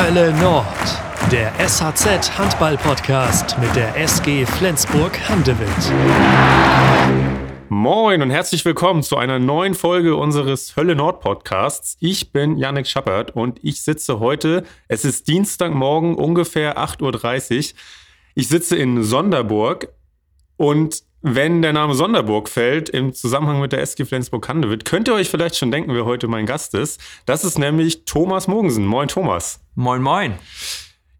Hölle Nord, der SHZ Handball Podcast mit der SG Flensburg Handewitt. Moin und herzlich willkommen zu einer neuen Folge unseres Hölle Nord Podcasts. Ich bin Yannick Schappert und ich sitze heute, es ist Dienstagmorgen ungefähr 8.30 Uhr. Ich sitze in Sonderburg und wenn der Name Sonderburg fällt im Zusammenhang mit der SG Flensburg-Handewitt, könnt ihr euch vielleicht schon denken, wer heute mein Gast ist. Das ist nämlich Thomas Mogensen. Moin, Thomas. Moin, moin.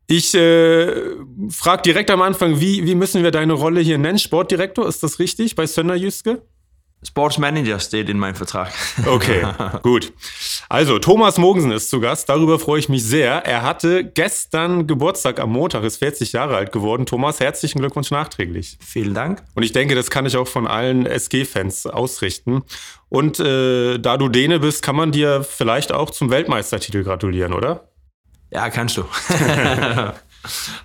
Ich äh, frage direkt am Anfang, wie, wie müssen wir deine Rolle hier nennen? Sportdirektor, ist das richtig bei Sönder Jüske? Sports Manager steht in meinem Vertrag. Okay, gut. Also, Thomas Mogensen ist zu Gast. Darüber freue ich mich sehr. Er hatte gestern Geburtstag am Montag, ist 40 Jahre alt geworden. Thomas, herzlichen Glückwunsch nachträglich. Vielen Dank. Und ich denke, das kann ich auch von allen SG-Fans ausrichten. Und äh, da du Däne bist, kann man dir vielleicht auch zum Weltmeistertitel gratulieren, oder? Ja, kannst du. Hattest-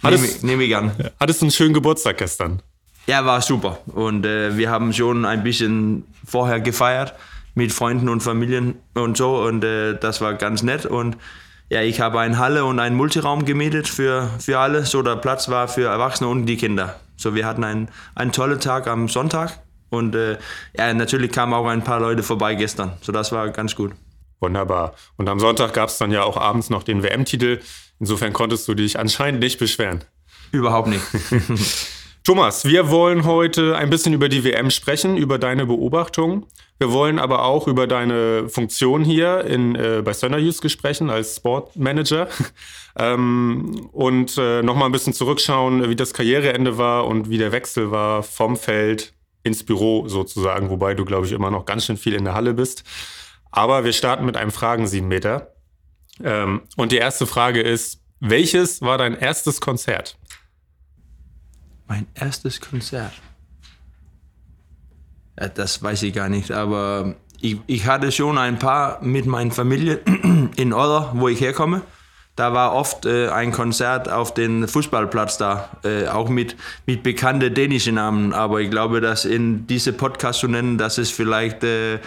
nehme, ich- nehme ich an. Hattest du einen schönen Geburtstag gestern? Ja, war super. Und äh, wir haben schon ein bisschen vorher gefeiert mit Freunden und Familien und so. Und äh, das war ganz nett. Und ja, ich habe eine Halle und einen Multiraum gemietet für, für alle, so der Platz war für Erwachsene und die Kinder. So, wir hatten einen, einen tollen Tag am Sonntag. Und äh, ja, natürlich kamen auch ein paar Leute vorbei gestern. So, das war ganz gut. Wunderbar. Und am Sonntag gab es dann ja auch abends noch den WM-Titel. Insofern konntest du dich anscheinend nicht beschweren. Überhaupt nicht. Thomas, wir wollen heute ein bisschen über die WM sprechen, über deine Beobachtung. Wir wollen aber auch über deine Funktion hier in, äh, bei Sönderjyske sprechen als Sportmanager ähm, und äh, nochmal ein bisschen zurückschauen, wie das Karriereende war und wie der Wechsel war vom Feld ins Büro sozusagen, wobei du, glaube ich, immer noch ganz schön viel in der Halle bist. Aber wir starten mit einem Fragen sieben Meter. Ähm, und die erste Frage ist, welches war dein erstes Konzert? Mein erstes Konzert. Ja, das weiß ich gar nicht, aber ich, ich hatte schon ein paar mit meiner Familie in Oder, wo ich herkomme. Da war oft äh, ein Konzert auf dem Fußballplatz da, äh, auch mit, mit bekannten dänischen Namen. Aber ich glaube, dass in diese Podcast zu nennen, das ist vielleicht äh,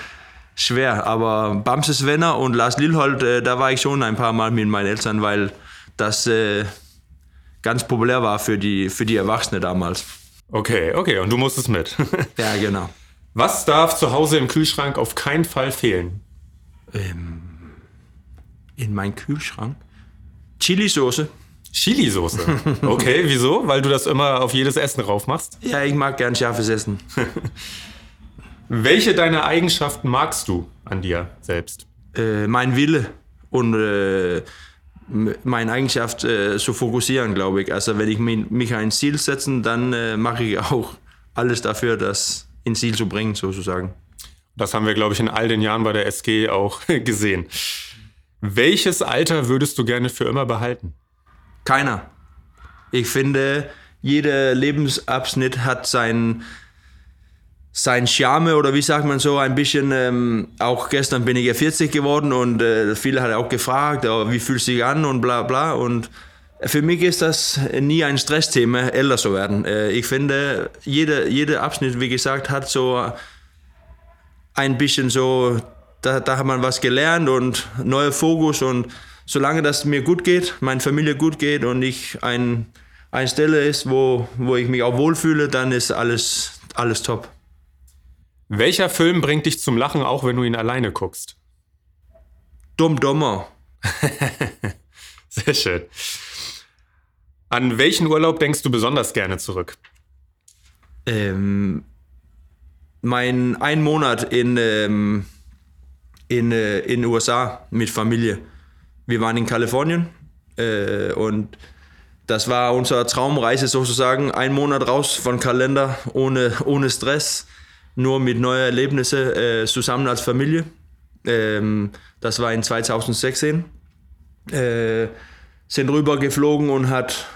schwer. Aber Bamses Wenner und Lars Lilhold, äh, da war ich schon ein paar Mal mit meinen Eltern, weil das äh, ganz populär war für die, für die Erwachsenen damals. Okay, okay, und du musstest mit. Ja, genau. Was darf zu Hause im Kühlschrank auf keinen Fall fehlen? Ähm, in meinen Kühlschrank. Chilisauce. Chili-Soße. Okay, wieso? Weil du das immer auf jedes Essen rauf machst? Ja, ich mag gern scharfes Essen. Welche deiner Eigenschaften magst du an dir selbst? Äh, mein Wille und äh, meine Eigenschaft äh, zu fokussieren, glaube ich. Also wenn ich mi- mich ein Ziel setze, dann äh, mache ich auch alles dafür, das ins Ziel zu bringen, sozusagen. Das haben wir, glaube ich, in all den Jahren bei der SG auch gesehen. Welches Alter würdest du gerne für immer behalten? Keiner. Ich finde, jeder Lebensabschnitt hat sein, sein Charme oder wie sagt man so, ein bisschen, ähm, auch gestern bin ich ja 40 geworden und äh, viele haben auch gefragt, oh, wie fühlt sich an und bla bla und für mich ist das nie ein Stressthema, älter zu werden. Äh, ich finde, jeder, jeder Abschnitt, wie gesagt, hat so ein bisschen so, da, da hat man was gelernt und neuer Fokus und solange das mir gut geht, meine Familie gut geht und ich ein, eine Stelle ist, wo, wo ich mich auch wohlfühle, dann ist alles, alles top. Welcher Film bringt dich zum Lachen, auch wenn du ihn alleine guckst? Dumm, dummer. Sehr schön. An welchen Urlaub denkst du besonders gerne zurück? Ähm, mein ein Monat in, ähm, in, äh, in USA mit Familie. Wir waren in Kalifornien äh, und das war unsere Traumreise sozusagen. Ein Monat raus von Kalender, ohne, ohne Stress, nur mit neuen Erlebnissen äh, zusammen als Familie. Ähm, das war in 2016. Äh, sind rüber geflogen und hat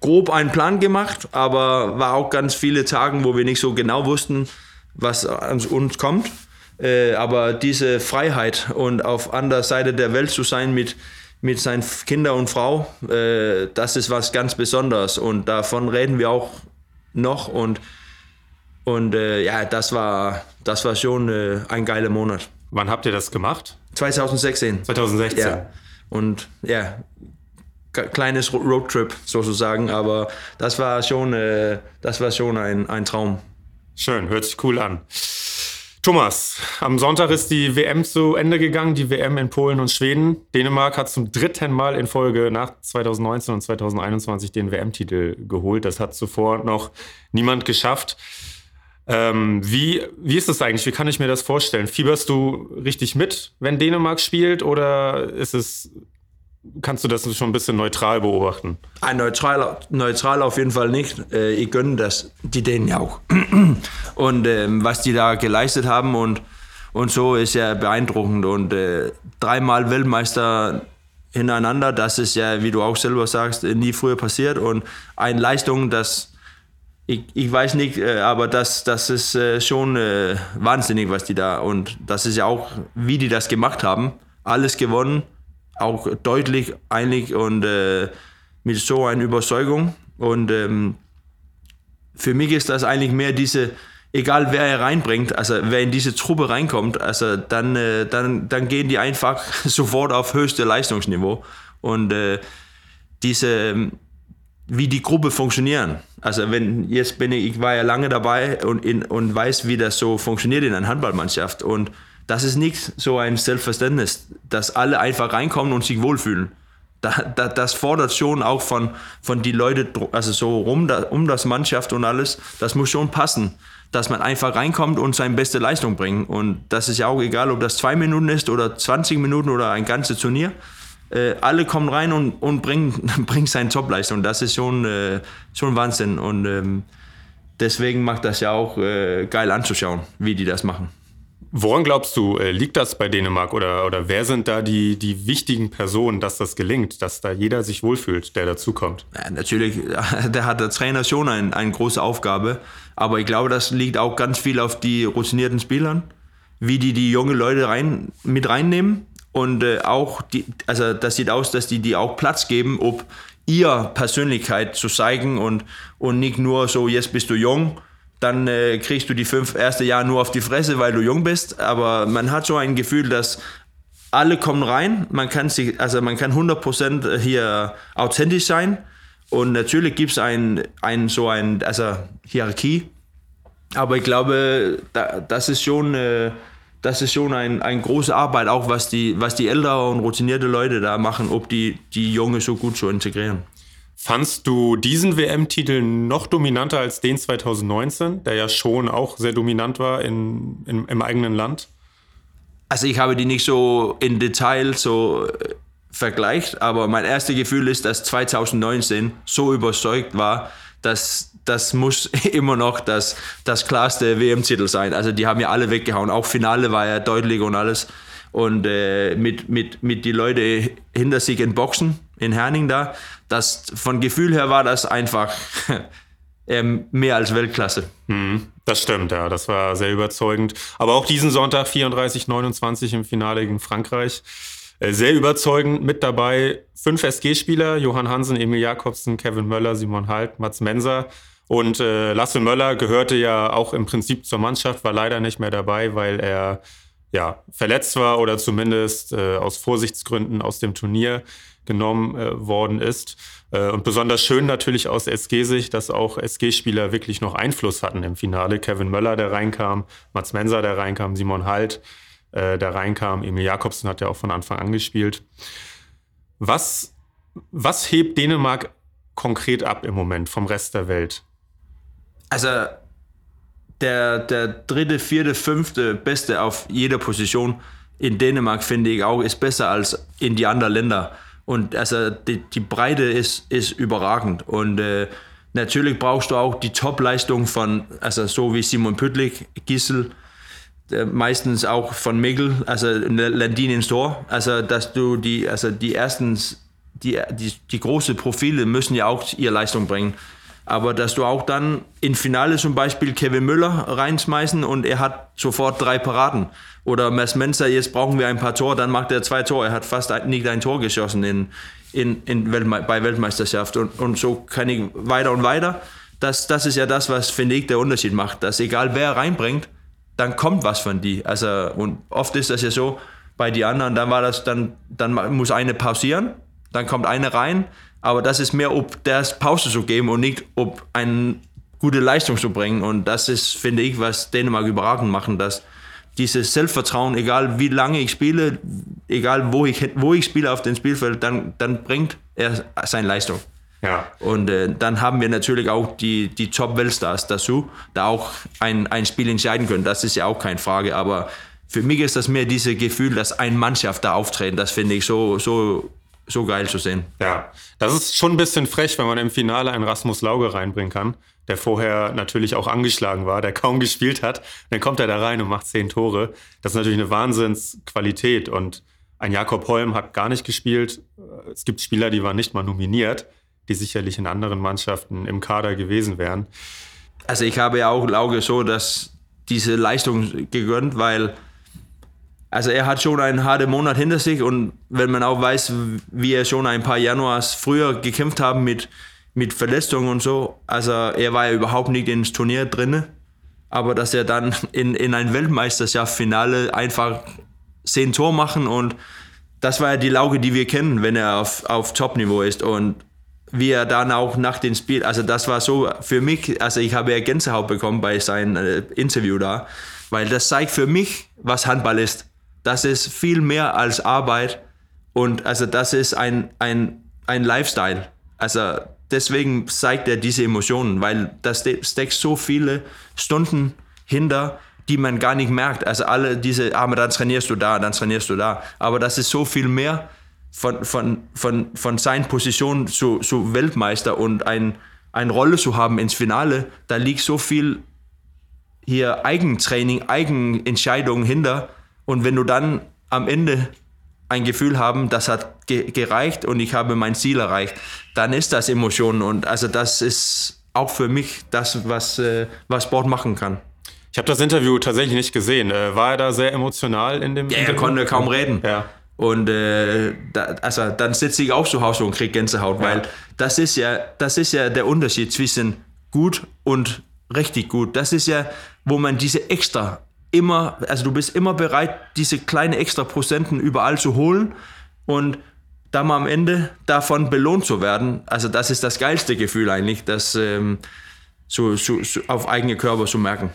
grob einen Plan gemacht, aber war auch ganz viele Tage, wo wir nicht so genau wussten, was an uns kommt. Äh, aber diese Freiheit und auf anderer Seite der Welt zu sein mit, mit seinen Kindern und Frau, äh, das ist was ganz Besonderes und davon reden wir auch noch und, und äh, ja, das war, das war schon äh, ein geiler Monat. Wann habt ihr das gemacht? 2016. 2016. Ja. Und ja, kleines Roadtrip sozusagen, aber das war schon, äh, das war schon ein, ein Traum. Schön, hört sich cool an. Thomas, am Sonntag ist die WM zu Ende gegangen, die WM in Polen und Schweden. Dänemark hat zum dritten Mal in Folge nach 2019 und 2021 den WM-Titel geholt. Das hat zuvor noch niemand geschafft. Ähm, wie, wie ist das eigentlich? Wie kann ich mir das vorstellen? Fieberst du richtig mit, wenn Dänemark spielt, oder ist es kannst du das schon ein bisschen neutral beobachten? Ein neutral, neutral auf jeden Fall nicht. Äh, ich gönne das die denen ja auch. Und ähm, was die da geleistet haben und, und so ist ja beeindruckend. Und äh, dreimal Weltmeister hintereinander, das ist ja, wie du auch selber sagst, nie früher passiert. Und eine Leistung, das ich, ich weiß nicht, äh, aber das, das ist äh, schon äh, wahnsinnig, was die da und das ist ja auch, wie die das gemacht haben. Alles gewonnen auch deutlich einig und äh, mit so einer Überzeugung. Und ähm, für mich ist das eigentlich mehr diese, egal wer er reinbringt, also wer in diese Truppe reinkommt, also dann, äh, dann, dann gehen die einfach sofort auf höchste Leistungsniveau. Und äh, diese, ähm, wie die Gruppe funktionieren. Also wenn jetzt bin ich, ich war ja lange dabei und, in, und weiß, wie das so funktioniert in einer Handballmannschaft. Und das ist nicht so ein Selbstverständnis, dass alle einfach reinkommen und sich wohlfühlen. Da, da, das fordert schon auch von, von die Leute, also so rum da, um das Mannschaft und alles, das muss schon passen, dass man einfach reinkommt und seine beste Leistung bringt. Und das ist ja auch egal, ob das zwei Minuten ist oder 20 Minuten oder ein ganzes Turnier. Äh, alle kommen rein und, und bringen, bringen seine Topleistung. Das ist schon, äh, schon Wahnsinn. Und ähm, deswegen macht das ja auch äh, geil anzuschauen, wie die das machen. Woran glaubst du, äh, liegt das bei Dänemark oder, oder wer sind da die, die wichtigen Personen, dass das gelingt, dass da jeder sich wohlfühlt, der dazukommt? Ja, natürlich, da hat der Trainer schon ein, eine große Aufgabe, aber ich glaube, das liegt auch ganz viel auf die routinierten Spielern, wie die die jungen Leute rein, mit reinnehmen und äh, auch, die, also das sieht aus, dass die die auch Platz geben, ob ihr Persönlichkeit zu zeigen und, und nicht nur so, jetzt bist du jung, dann äh, kriegst du die fünf erste Jahre nur auf die Fresse, weil du jung bist. Aber man hat so ein Gefühl, dass alle kommen rein. Man kann sich, also man kann 100% hier authentisch sein. Und natürlich gibt es ein, ein, so ein, also Hierarchie. Aber ich glaube, da, das ist schon, äh, das ist schon ein, eine große Arbeit, auch was die, was die ältere und routinierte Leute da machen, ob die, die Junge so gut zu integrieren. Fandst du diesen WM-Titel noch dominanter als den 2019, der ja schon auch sehr dominant war in, in, im eigenen Land? Also ich habe die nicht so in Detail so äh, vergleicht, aber mein erstes Gefühl ist, dass 2019 so überzeugt war, dass das muss immer noch das, das klarste WM-Titel sein. Also die haben ja alle weggehauen. Auch Finale war ja deutlich und alles. Und äh, mit, mit, mit die Leute hinter sich in Boxen in Herning da, das von Gefühl her war das einfach ähm, mehr als Weltklasse. Hm, das stimmt, ja, das war sehr überzeugend. Aber auch diesen Sonntag 34-29 im Finale gegen Frankreich. Äh, sehr überzeugend mit dabei fünf SG-Spieler: Johann Hansen, Emil Jakobsen, Kevin Möller, Simon Halt, Mats Menser. Und äh, Lasse Möller gehörte ja auch im Prinzip zur Mannschaft, war leider nicht mehr dabei, weil er ja verletzt war oder zumindest äh, aus Vorsichtsgründen aus dem Turnier genommen äh, worden ist. Äh, und besonders schön natürlich aus SG-Sicht, dass auch SG-Spieler wirklich noch Einfluss hatten im Finale. Kevin Möller, der reinkam, Mats Menser, der reinkam, Simon Halt, äh, der reinkam, Emil Jakobsen hat ja auch von Anfang an gespielt. Was, was hebt Dänemark konkret ab im Moment vom Rest der Welt? Also der, der dritte, vierte, fünfte Beste auf jeder Position in Dänemark, finde ich auch, ist besser als in die anderen Länder. Und also die, die Breite ist, ist überragend. Und äh, natürlich brauchst du auch die Top-Leistung von, also so wie Simon Püttlik, Gissel, meistens auch von Mickel, also Landin ins Tor. Also dass du die, also die ersten, die, die, die großen Profile müssen ja auch ihre Leistung bringen. Aber dass du auch dann im Finale zum Beispiel Kevin Müller reinschmeißen und er hat sofort drei Paraden. Oder Mess Menzer, jetzt brauchen wir ein paar Tore, dann macht er zwei Tore. Er hat fast nicht ein Tor geschossen in, in, in Weltme bei Weltmeisterschaft. Und, und so kann ich weiter und weiter. Das, das ist ja das, was, finde ich, der Unterschied macht. Dass egal wer reinbringt, dann kommt was von die. Also, und oft ist das ja so, bei den anderen, dann war das, dann, dann muss eine pausieren, dann kommt eine rein, Aber das ist mehr, ob das Pause zu geben und nicht, ob eine gute Leistung zu bringen. Und das ist, finde ich, was Dänemark überragend machen, dass dieses Selbstvertrauen, egal wie lange ich spiele, egal wo ich, wo ich spiele auf dem Spielfeld, dann, dann bringt er seine Leistung. Ja. Und äh, dann haben wir natürlich auch die, die Top-Weltstars dazu, da auch ein, ein Spiel entscheiden können. Das ist ja auch keine Frage. Aber für mich ist das mehr dieses Gefühl, dass eine Mannschaft da auftreten. Das finde ich so, so, so geil zu sehen. Ja, das ist schon ein bisschen frech, wenn man im Finale einen Rasmus Lauge reinbringen kann der vorher natürlich auch angeschlagen war, der kaum gespielt hat. Dann kommt er da rein und macht zehn Tore. Das ist natürlich eine Wahnsinnsqualität. Und ein Jakob Holm hat gar nicht gespielt. Es gibt Spieler, die waren nicht mal nominiert, die sicherlich in anderen Mannschaften im Kader gewesen wären. Also ich habe ja auch Lauge so, dass diese Leistung gegönnt, weil also er hat schon einen harten Monat hinter sich und wenn man auch weiß, wie er schon ein paar Januars früher gekämpft haben mit mit Verletzungen und so. Also er war ja überhaupt nicht ins Turnier drin. Aber dass er dann in, in ein Weltmeisterschaftsfinale einfach zehn Tor machen und das war ja die Lauge, die wir kennen, wenn er auf, auf Top-Niveau ist. Und wie er dann auch nach dem Spiel, also das war so für mich, also ich habe ja Gänsehaut bekommen bei seinem äh, Interview da, weil das zeigt für mich, was Handball ist. Das ist viel mehr als Arbeit und also das ist ein, ein, ein Lifestyle. Also deswegen zeigt er diese Emotionen, weil da steckt so viele Stunden hinter, die man gar nicht merkt. Also alle diese, ah, dann trainierst du da, dann trainierst du da. Aber das ist so viel mehr von, von, von, von seiner Position zu, zu Weltmeister und ein, eine Rolle zu haben ins Finale. Da liegt so viel hier Eigentraining, Eigenentscheidungen hinter. Und wenn du dann am Ende ein Gefühl haben, das hat ge gereicht und ich habe mein Ziel erreicht, dann ist das Emotionen und also das ist auch für mich das, was, äh, was Sport machen kann. Ich habe das Interview tatsächlich nicht gesehen. Äh, war er da sehr emotional in dem? Ja, er konnte kaum reden. Ja. Und äh, da, also dann sitze ich auch zu Hause und kriege Gänsehaut, ja. weil das ist ja, das ist ja der Unterschied zwischen gut und richtig gut. Das ist ja, wo man diese extra immer, also du bist immer bereit, diese kleine extra Prozenten überall zu holen und dann mal am Ende davon belohnt zu werden. Also das ist das geilste Gefühl eigentlich, das ähm, so, so, so auf eigene Körper zu merken.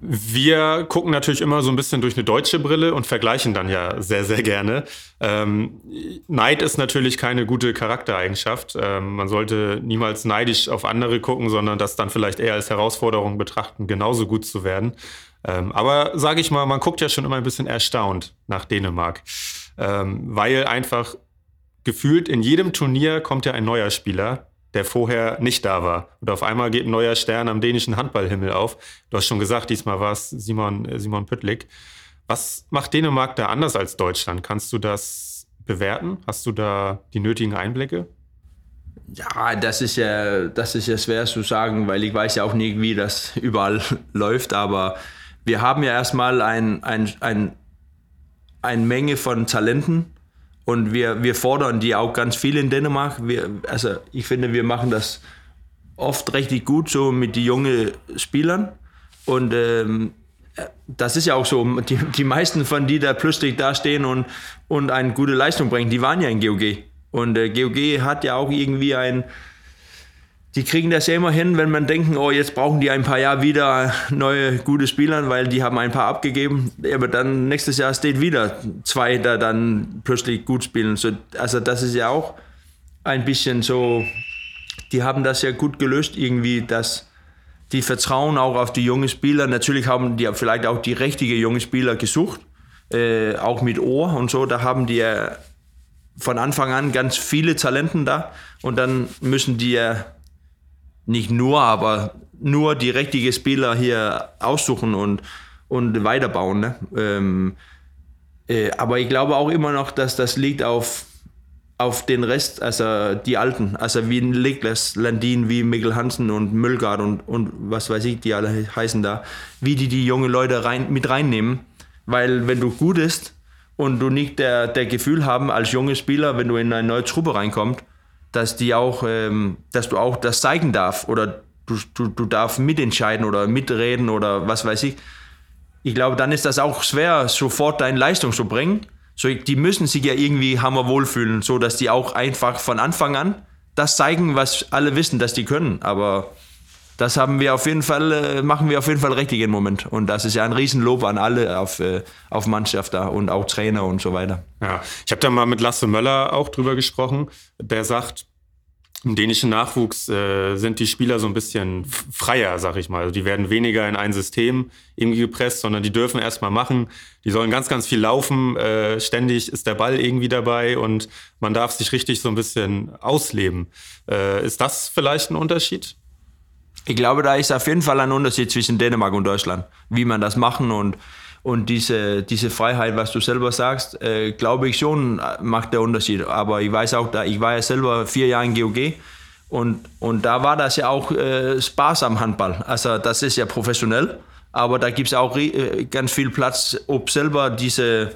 Wir gucken natürlich immer so ein bisschen durch eine deutsche Brille und vergleichen dann ja sehr, sehr gerne. Ähm, Neid ist natürlich keine gute Charaktereigenschaft. Ähm, man sollte niemals neidisch auf andere gucken, sondern das dann vielleicht eher als Herausforderung betrachten, genauso gut zu werden. Ähm, aber sage ich mal, man guckt ja schon immer ein bisschen erstaunt nach Dänemark, ähm, weil einfach gefühlt in jedem Turnier kommt ja ein neuer Spieler, der vorher nicht da war. Und auf einmal geht ein neuer Stern am dänischen Handballhimmel auf. Du hast schon gesagt, diesmal war es Simon, äh, Simon Püttlik. Was macht Dänemark da anders als Deutschland? Kannst du das bewerten? Hast du da die nötigen Einblicke? Ja, das ist ja, das ist ja schwer zu sagen, weil ich weiß ja auch nicht, wie das überall läuft, aber wir haben ja erstmal ein, ein, ein, eine Menge von Talenten und wir, wir fordern die auch ganz viel in Dänemark. Wir, also ich finde, wir machen das oft richtig gut so mit den jungen Spielern und ähm, das ist ja auch so, die, die meisten von die da plötzlich da stehen und, und eine gute Leistung bringen, die waren ja in GOG. Und äh, GOG hat ja auch irgendwie ein, die kriegen das ja immer hin, wenn man denken, oh, jetzt brauchen die ein paar Jahre wieder neue gute Spieler, weil die haben ein paar abgegeben. Aber dann nächstes Jahr steht wieder zwei, da dann plötzlich gut spielen. So, also das ist ja auch ein bisschen so, die haben das ja gut gelöst irgendwie, dass die vertrauen auch auf die jungen Spieler. Natürlich haben die vielleicht auch die richtigen jungen Spieler gesucht, äh, auch mit Ohr und so. Da haben die ja von Anfang an ganz viele Talenten da und dann müssen die ja nicht nur, aber nur die richtigen Spieler hier aussuchen und, und weiterbauen. Ne? Ähm, äh, aber ich glaube auch immer noch, dass das liegt auf, auf den Rest, also die Alten, also wie Niklas Landin, wie Mikkel Hansen und Müllgard und, und was weiß ich, die alle heißen da, wie die die jungen Leute rein, mit reinnehmen. Weil wenn du gut bist und du nicht der, der Gefühl haben als junger Spieler, wenn du in eine neue Truppe reinkommst, dass die auch, ähm, dass du auch das zeigen darf oder du, du, du darfst mitentscheiden oder mitreden oder was weiß ich. Ich glaube, dann ist das auch schwer, sofort deine Leistung zu bringen, So, die müssen sich ja irgendwie hammerwohl fühlen, so dass die auch einfach von Anfang an das zeigen, was alle wissen, dass die können. Aber das haben wir auf jeden Fall, äh, machen wir auf jeden Fall richtig im Moment. Und das ist ja ein Riesenlob an alle auf, äh, auf Mannschaft da und auch Trainer und so weiter. Ja, ich habe da mal mit Lasse Möller auch drüber gesprochen. Der sagt, im dänischen Nachwuchs äh, sind die Spieler so ein bisschen freier, sag ich mal. Also die werden weniger in ein System irgendwie gepresst, sondern die dürfen erstmal machen. Die sollen ganz, ganz viel laufen. Äh, ständig ist der Ball irgendwie dabei und man darf sich richtig so ein bisschen ausleben. Äh, ist das vielleicht ein Unterschied? Ich glaube, da ist auf jeden Fall ein Unterschied zwischen Dänemark und Deutschland, wie man das machen und, und diese, diese Freiheit, was du selber sagst, äh, glaube ich schon, macht der Unterschied. Aber ich weiß auch, da, ich war ja selber vier Jahre in GOG und, und da war das ja auch äh, am Handball. Also das ist ja professionell, aber da gibt es auch äh, ganz viel Platz, ob selber diese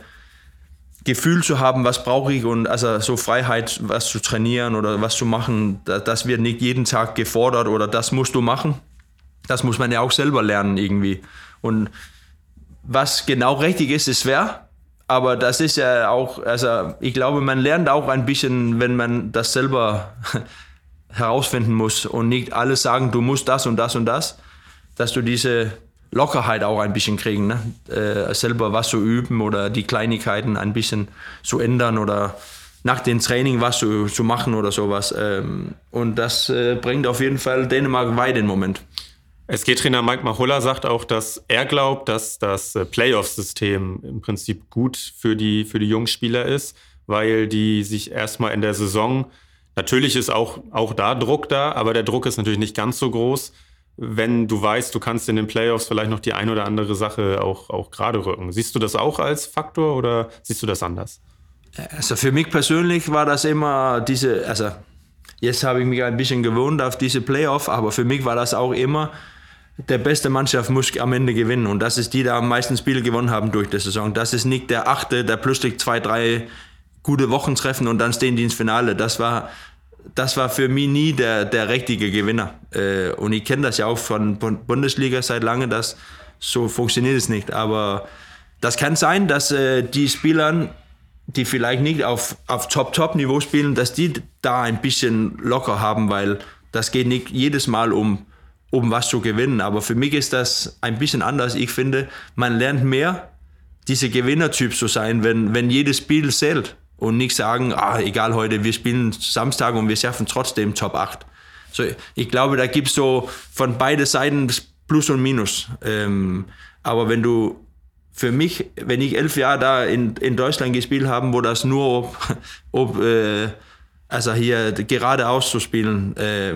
Gefühl zu haben, was brauche ich und also so Freiheit, was zu trainieren oder was zu machen, das wird nicht jeden Tag gefordert oder das musst du machen. Das muss man ja auch selber lernen irgendwie. Und was genau richtig ist, ist schwer, aber das ist ja auch, also ich glaube, man lernt auch ein bisschen, wenn man das selber herausfinden muss und nicht alles sagen, du musst das und das und das, dass du diese Lockerheit auch ein bisschen kriegen, ne? äh, selber was zu üben oder die Kleinigkeiten ein bisschen zu ändern oder nach dem Training was zu, zu machen oder sowas. Ähm, und das äh, bringt auf jeden Fall Dänemark weit im Moment. SG-Trainer Mike Machulla sagt auch, dass er glaubt, dass das äh, Playoff-System im Prinzip gut für die, für die Jungspieler ist, weil die sich erstmal in der Saison, natürlich ist auch, auch da Druck da, aber der Druck ist natürlich nicht ganz so groß wenn du weißt, du kannst in den Playoffs vielleicht noch die ein oder andere Sache auch, auch gerade rücken. Siehst du das auch als Faktor oder siehst du das anders? Also für mich persönlich war das immer diese, also jetzt habe ich mich ein bisschen gewohnt auf diese Playoff, aber für mich war das auch immer, der beste Mannschaft muss am Ende gewinnen und das ist die, die am meisten Spiele gewonnen haben durch die Saison. Das ist nicht der Achte, der plötzlich zwei, drei gute Wochen treffen und dann stehen die ins Finale. Das war das war für mich nie der, der richtige Gewinner. Äh, und ich kenne das ja auch von Bundesliga seit langem, dass so funktioniert es nicht. Aber das kann sein, dass äh, die Spieler, die vielleicht nicht auf, auf Top-Top-Niveau spielen, dass die da ein bisschen locker haben, weil das geht nicht jedes Mal um, um was zu gewinnen. Aber für mich ist das ein bisschen anders. Ich finde, man lernt mehr, dieser Gewinnertyp zu sein, wenn, wenn jedes Spiel zählt und nicht sagen, ah, egal heute, wir spielen Samstag und wir schaffen trotzdem Top 8. So, ich glaube, da gibt es so von beiden Seiten Plus und Minus. Ähm, aber wenn du für mich, wenn ich elf Jahre da in, in Deutschland gespielt habe, wo das nur ob, ob äh, also hier geradeaus zu spielen, äh,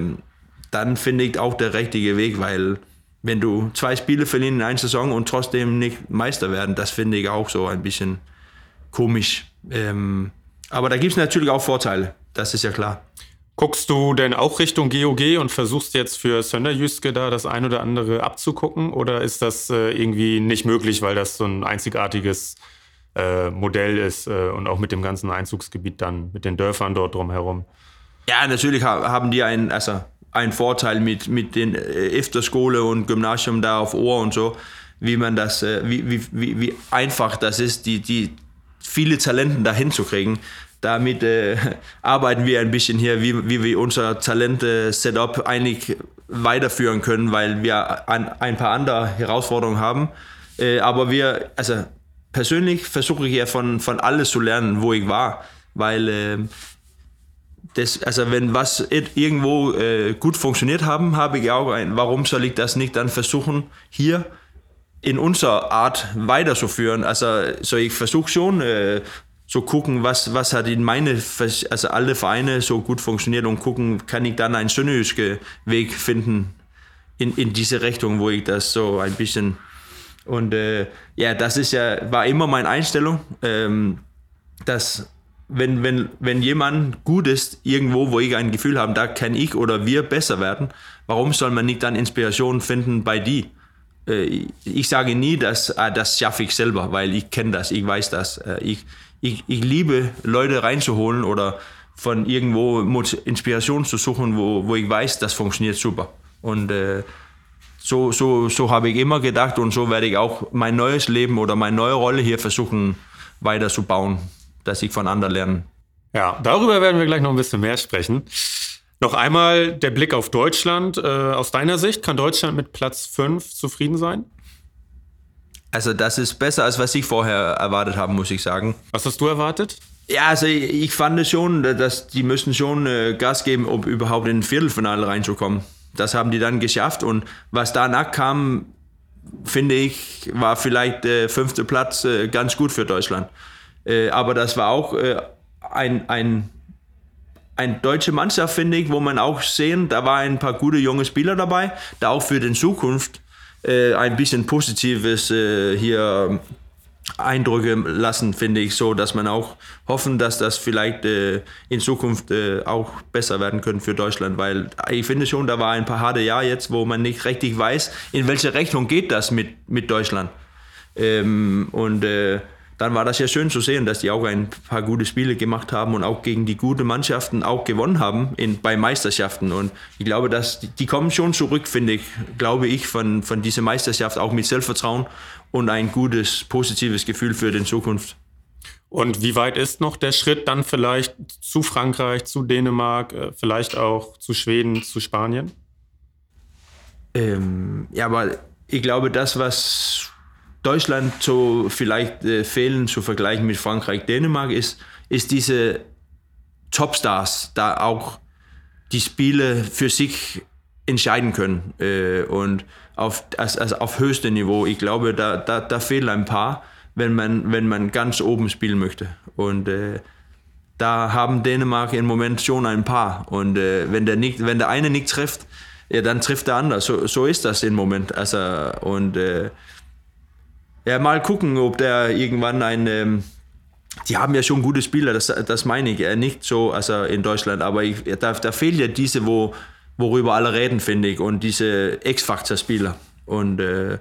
dann finde ich auch der richtige Weg, weil wenn du zwei Spiele verlieren in einer Saison und trotzdem nicht Meister werden, das finde ich auch so ein bisschen komisch. Ähm, aber da gibt es natürlich auch Vorteile, das ist ja klar. Guckst du denn auch Richtung GOG und versuchst jetzt für Sönderjyske da das ein oder andere abzugucken? Oder ist das äh, irgendwie nicht möglich, weil das so ein einzigartiges äh, Modell ist äh, und auch mit dem ganzen Einzugsgebiet dann, mit den Dörfern dort drumherum? Ja, natürlich haben die einen, also einen Vorteil mit, mit den äh, Efterskole und Gymnasium da auf Ohr und so, wie man das, äh, wie, wie, wie, wie einfach das ist, die, die viele Talenten dahin zu kriegen. Damit äh, arbeiten wir ein bisschen hier, wie, wie wir unser Talente-Setup eigentlich weiterführen können, weil wir ein, ein paar andere Herausforderungen haben. Äh, aber wir, also persönlich versuche ich ja von, von alles zu lernen, wo ich war, weil äh, das, also wenn was irgendwo äh, gut funktioniert haben, habe ich auch ein, warum soll ich das nicht dann versuchen, hier in unserer Art weiterzuführen. Also so ich versuche schon äh, so gucken, was, was hat in meine, also alle Vereine so gut funktioniert und gucken, kann ich dann einen schönen Weg finden in, in diese Richtung, wo ich das so ein bisschen und äh, ja, das ist ja, war immer meine Einstellung, ähm, dass wenn, wenn, wenn jemand gut ist, irgendwo, wo ich ein Gefühl habe, da kann ich oder wir besser werden, warum soll man nicht dann Inspiration finden bei die? Äh, ich sage nie, dass ah, das schaffe ich selber, weil ich kenne das, ich weiß das. Äh, ich, ich, ich liebe, Leute reinzuholen oder von irgendwo Inspiration zu suchen, wo, wo ich weiß, das funktioniert super. Und äh, so, so, so habe ich immer gedacht und so werde ich auch mein neues Leben oder meine neue Rolle hier versuchen weiterzubauen. dass ich von anderen lerne. Ja, darüber werden wir gleich noch ein bisschen mehr sprechen. Noch einmal der Blick auf Deutschland. Äh, aus deiner Sicht, kann Deutschland mit Platz 5 zufrieden sein? Also das ist besser, als was ich vorher erwartet habe, muss ich sagen. Was hast du erwartet? Ja, also ich, ich fand schon, dass die müssen schon äh, Gas geben, um überhaupt in ein Viertelfinale reinzukommen. Das haben die dann geschafft und was danach kam, finde ich, war vielleicht der fünfte Platz äh, ganz gut für Deutschland. Äh, aber das war auch äh, ein, ein, ein deutsche Mannschaft, finde ich, wo man auch sehen, da waren ein paar gute junge Spieler dabei, da auch für die Zukunft äh, ein bisschen Positives äh, hier Eindrücke lassen, finde ich so, dass man auch hoffen, dass das vielleicht äh, in Zukunft äh, auch besser werden könnte für Deutschland, weil ich finde schon, da war ein paar harte Jahre jetzt, wo man nicht richtig weiß, in welche Richtung geht das mit, mit Deutschland. Ähm, und äh, dann war das ja schön zu sehen, dass die auch ein paar gute Spiele gemacht haben und auch gegen die guten Mannschaften auch gewonnen haben in, bei Meisterschaften. Und ich glaube, dass die, die kommen schon zurück, finde ich, glaube ich, von, von dieser Meisterschaft auch mit Selbstvertrauen und ein gutes, positives Gefühl für die Zukunft. Und wie weit ist noch der Schritt dann vielleicht zu Frankreich, zu Dänemark, äh, vielleicht auch zu Schweden, zu Spanien? Ähm, ja, aber ich glaube, das, was Deutschland so vielleicht äh, fehlen zu vergleichen mit Frankreich, Dänemark, ist, ist diese Topstars, da auch die Spiele für sich entscheiden können äh, und auf, also, also auf höchstem Niveau. Ich glaube, da, da, da fehlen ein paar, wenn man, wenn man ganz oben spielen möchte. Und äh, da haben Dänemark im Moment schon ein paar. Und äh, wenn, der nicht, wenn der eine nicht trifft, ja, dann trifft der andere. So, so ist das im Moment. Also, und äh, ja, mal gucken, ob der irgendwann ein. Ähm, die haben ja schon gute Spieler, das, das meine ich. Äh, nicht so also in Deutschland, aber ich, da, da fehlt ja diese, wo, worüber alle reden, finde ich, und diese X-Factor-Spieler. Und äh,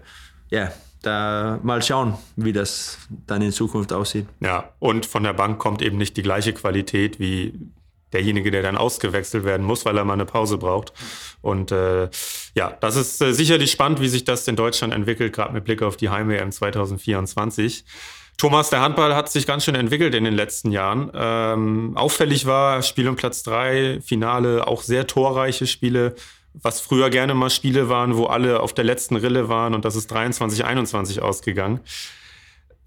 ja, da mal schauen, wie das dann in Zukunft aussieht. Ja, und von der Bank kommt eben nicht die gleiche Qualität wie derjenige, der dann ausgewechselt werden muss, weil er mal eine Pause braucht. Und äh, ja, das ist äh, sicherlich spannend, wie sich das in Deutschland entwickelt, gerade mit Blick auf die Heim-EM 2024. Thomas, der Handball hat sich ganz schön entwickelt in den letzten Jahren. Ähm, auffällig war Spiel um Platz drei, Finale, auch sehr torreiche Spiele, was früher gerne mal Spiele waren, wo alle auf der letzten Rille waren und das ist 23, 21 ausgegangen.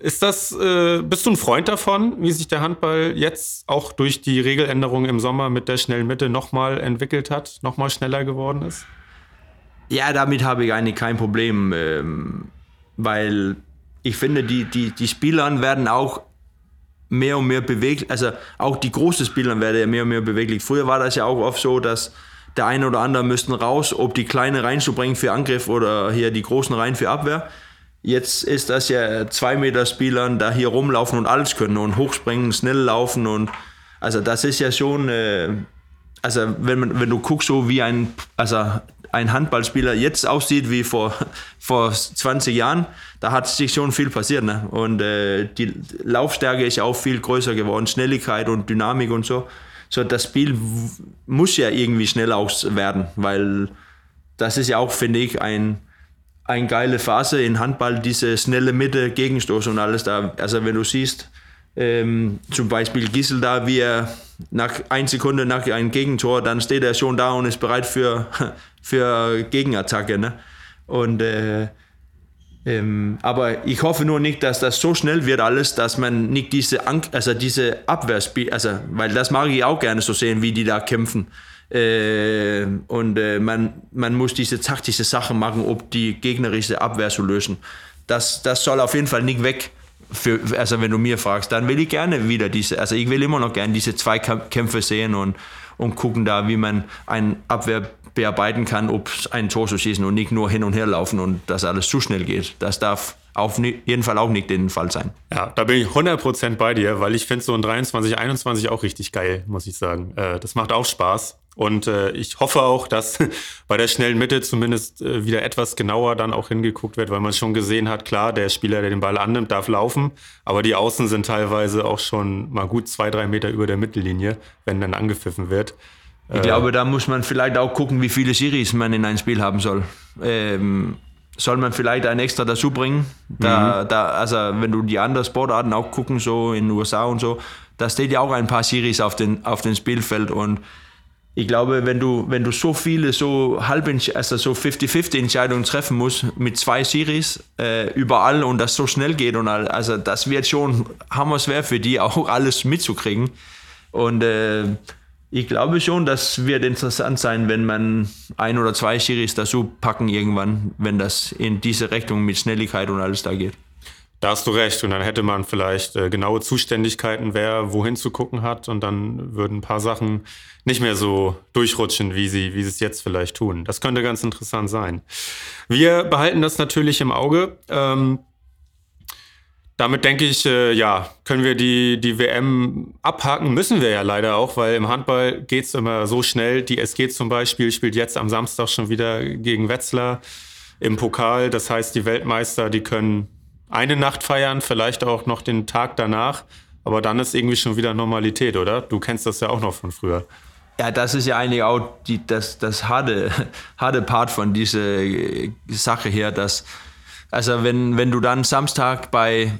Ist das, äh, bist du ein Freund davon, wie sich der Handball jetzt auch durch die Regeländerung im Sommer mit der schnellen Mitte nochmal entwickelt hat, nochmal schneller geworden ist? Ja, damit habe ich eigentlich kein Problem, ähm, weil ich finde, die, die, die Spieler werden auch mehr und mehr beweglich, also auch die großen Spieler werden ja mehr und mehr beweglich. Früher war das ja auch oft so, dass der eine oder andere müssten raus, ob die Kleine reinzubringen für Angriff oder hier die Großen rein für Abwehr. Jetzt ist das ja zwei Meter Spielern, da hier rumlaufen und alles können und hochspringen, schnell laufen und also das ist ja schon, äh, also wenn man, wenn du guckst so wie ein, also ein Handballspieler jetzt aussieht wie vor, vor 20 Jahren, da hat sich schon viel passiert. Ne? Und äh, die Laufstärke ist auch viel größer geworden, Schnelligkeit und Dynamik und so. So, das Spiel muss ja irgendwie schnell werden, weil das ist ja auch, finde ich, ein, eine geile Phase in Handball, diese schnelle Mitte, Gegenstoß und alles da. Also wenn du siehst, ähm, zum Beispiel Gissel da, wie er nach einer Sekunde nach einem Gegentor, dann steht er schon da und ist bereit für, für Gegenattacke. Ne? Und äh, øh, ähm, aber ich hoffe nur nicht, dass das so schnell wird alles, dass man nicht diese, also altså, diese Abwehrspiel, also weil das mag ich auch gerne so sehen, wie die da kämpfen. Äh, und äh, man, man muss diese taktische Sachen machen, um die gegnerische Abwehr zu lösen. Das, das soll auf jeden Fall nicht weg. Für, also wenn du mir fragst, dann will ich gerne wieder diese, also ich will immer noch gerne diese zwei Kämpfe sehen und, und gucken da, wie man ein Abwehr bearbeiten kann, ob ein Tor zu schießen und nicht nur hin und her laufen und dass alles zu schnell geht. Das darf auf jeden Fall auch nicht den Fall sein. Ja, da bin ich 100% bei dir, weil ich finde so ein 23, 21 auch richtig geil, muss ich sagen. Äh, das macht auch Spaß. Und äh, ich hoffe auch, dass bei der schnellen Mitte zumindest äh, wieder etwas genauer dann auch hingeguckt wird, weil man schon gesehen hat, klar, der Spieler, der den Ball annimmt, darf laufen, aber die Außen sind teilweise auch schon mal gut zwei, drei Meter über der Mittellinie, wenn dann angepfiffen wird. Ich glaube, da muss man vielleicht auch gucken, wie viele Schiris man in ein Spiel haben soll. Ähm, soll man vielleicht ein extra dazu bringen. Da, mhm. da, also wenn du die anderen Sportarten auch gucken, so in den USA und so, da steht ja auch ein paar Series auf den, auf dem Spielfeld und ich glaube, wenn du, wenn du so viele, so halb, also so 50-50 Entscheidungen treffen musst mit zwei Series äh, überall und das so schnell geht und all, also das wird schon hammerschwer für die auch alles mitzukriegen. Und äh, ich glaube schon, das wird interessant sein, wenn man ein oder zwei Series dazu packen irgendwann, wenn das in diese Richtung mit Schnelligkeit und alles da geht. Da hast du recht. Und dann hätte man vielleicht äh, genaue Zuständigkeiten, wer wohin zu gucken hat. Und dann würden ein paar Sachen nicht mehr so durchrutschen, wie sie, wie sie es jetzt vielleicht tun. Das könnte ganz interessant sein. Wir behalten das natürlich im Auge. Ähm, damit denke ich, äh, ja, können wir die, die WM abhaken. Müssen wir ja leider auch, weil im Handball geht es immer so schnell. Die SG zum Beispiel spielt jetzt am Samstag schon wieder gegen Wetzlar im Pokal. Das heißt, die Weltmeister, die können eine Nacht feiern, vielleicht auch noch den Tag danach. Aber dann ist irgendwie schon wieder Normalität, oder? Du kennst das ja auch noch von früher. Ja, das ist ja eigentlich auch die, das, das harte, harte Part von dieser Sache hier, dass, also wenn, wenn du dann Samstag bei,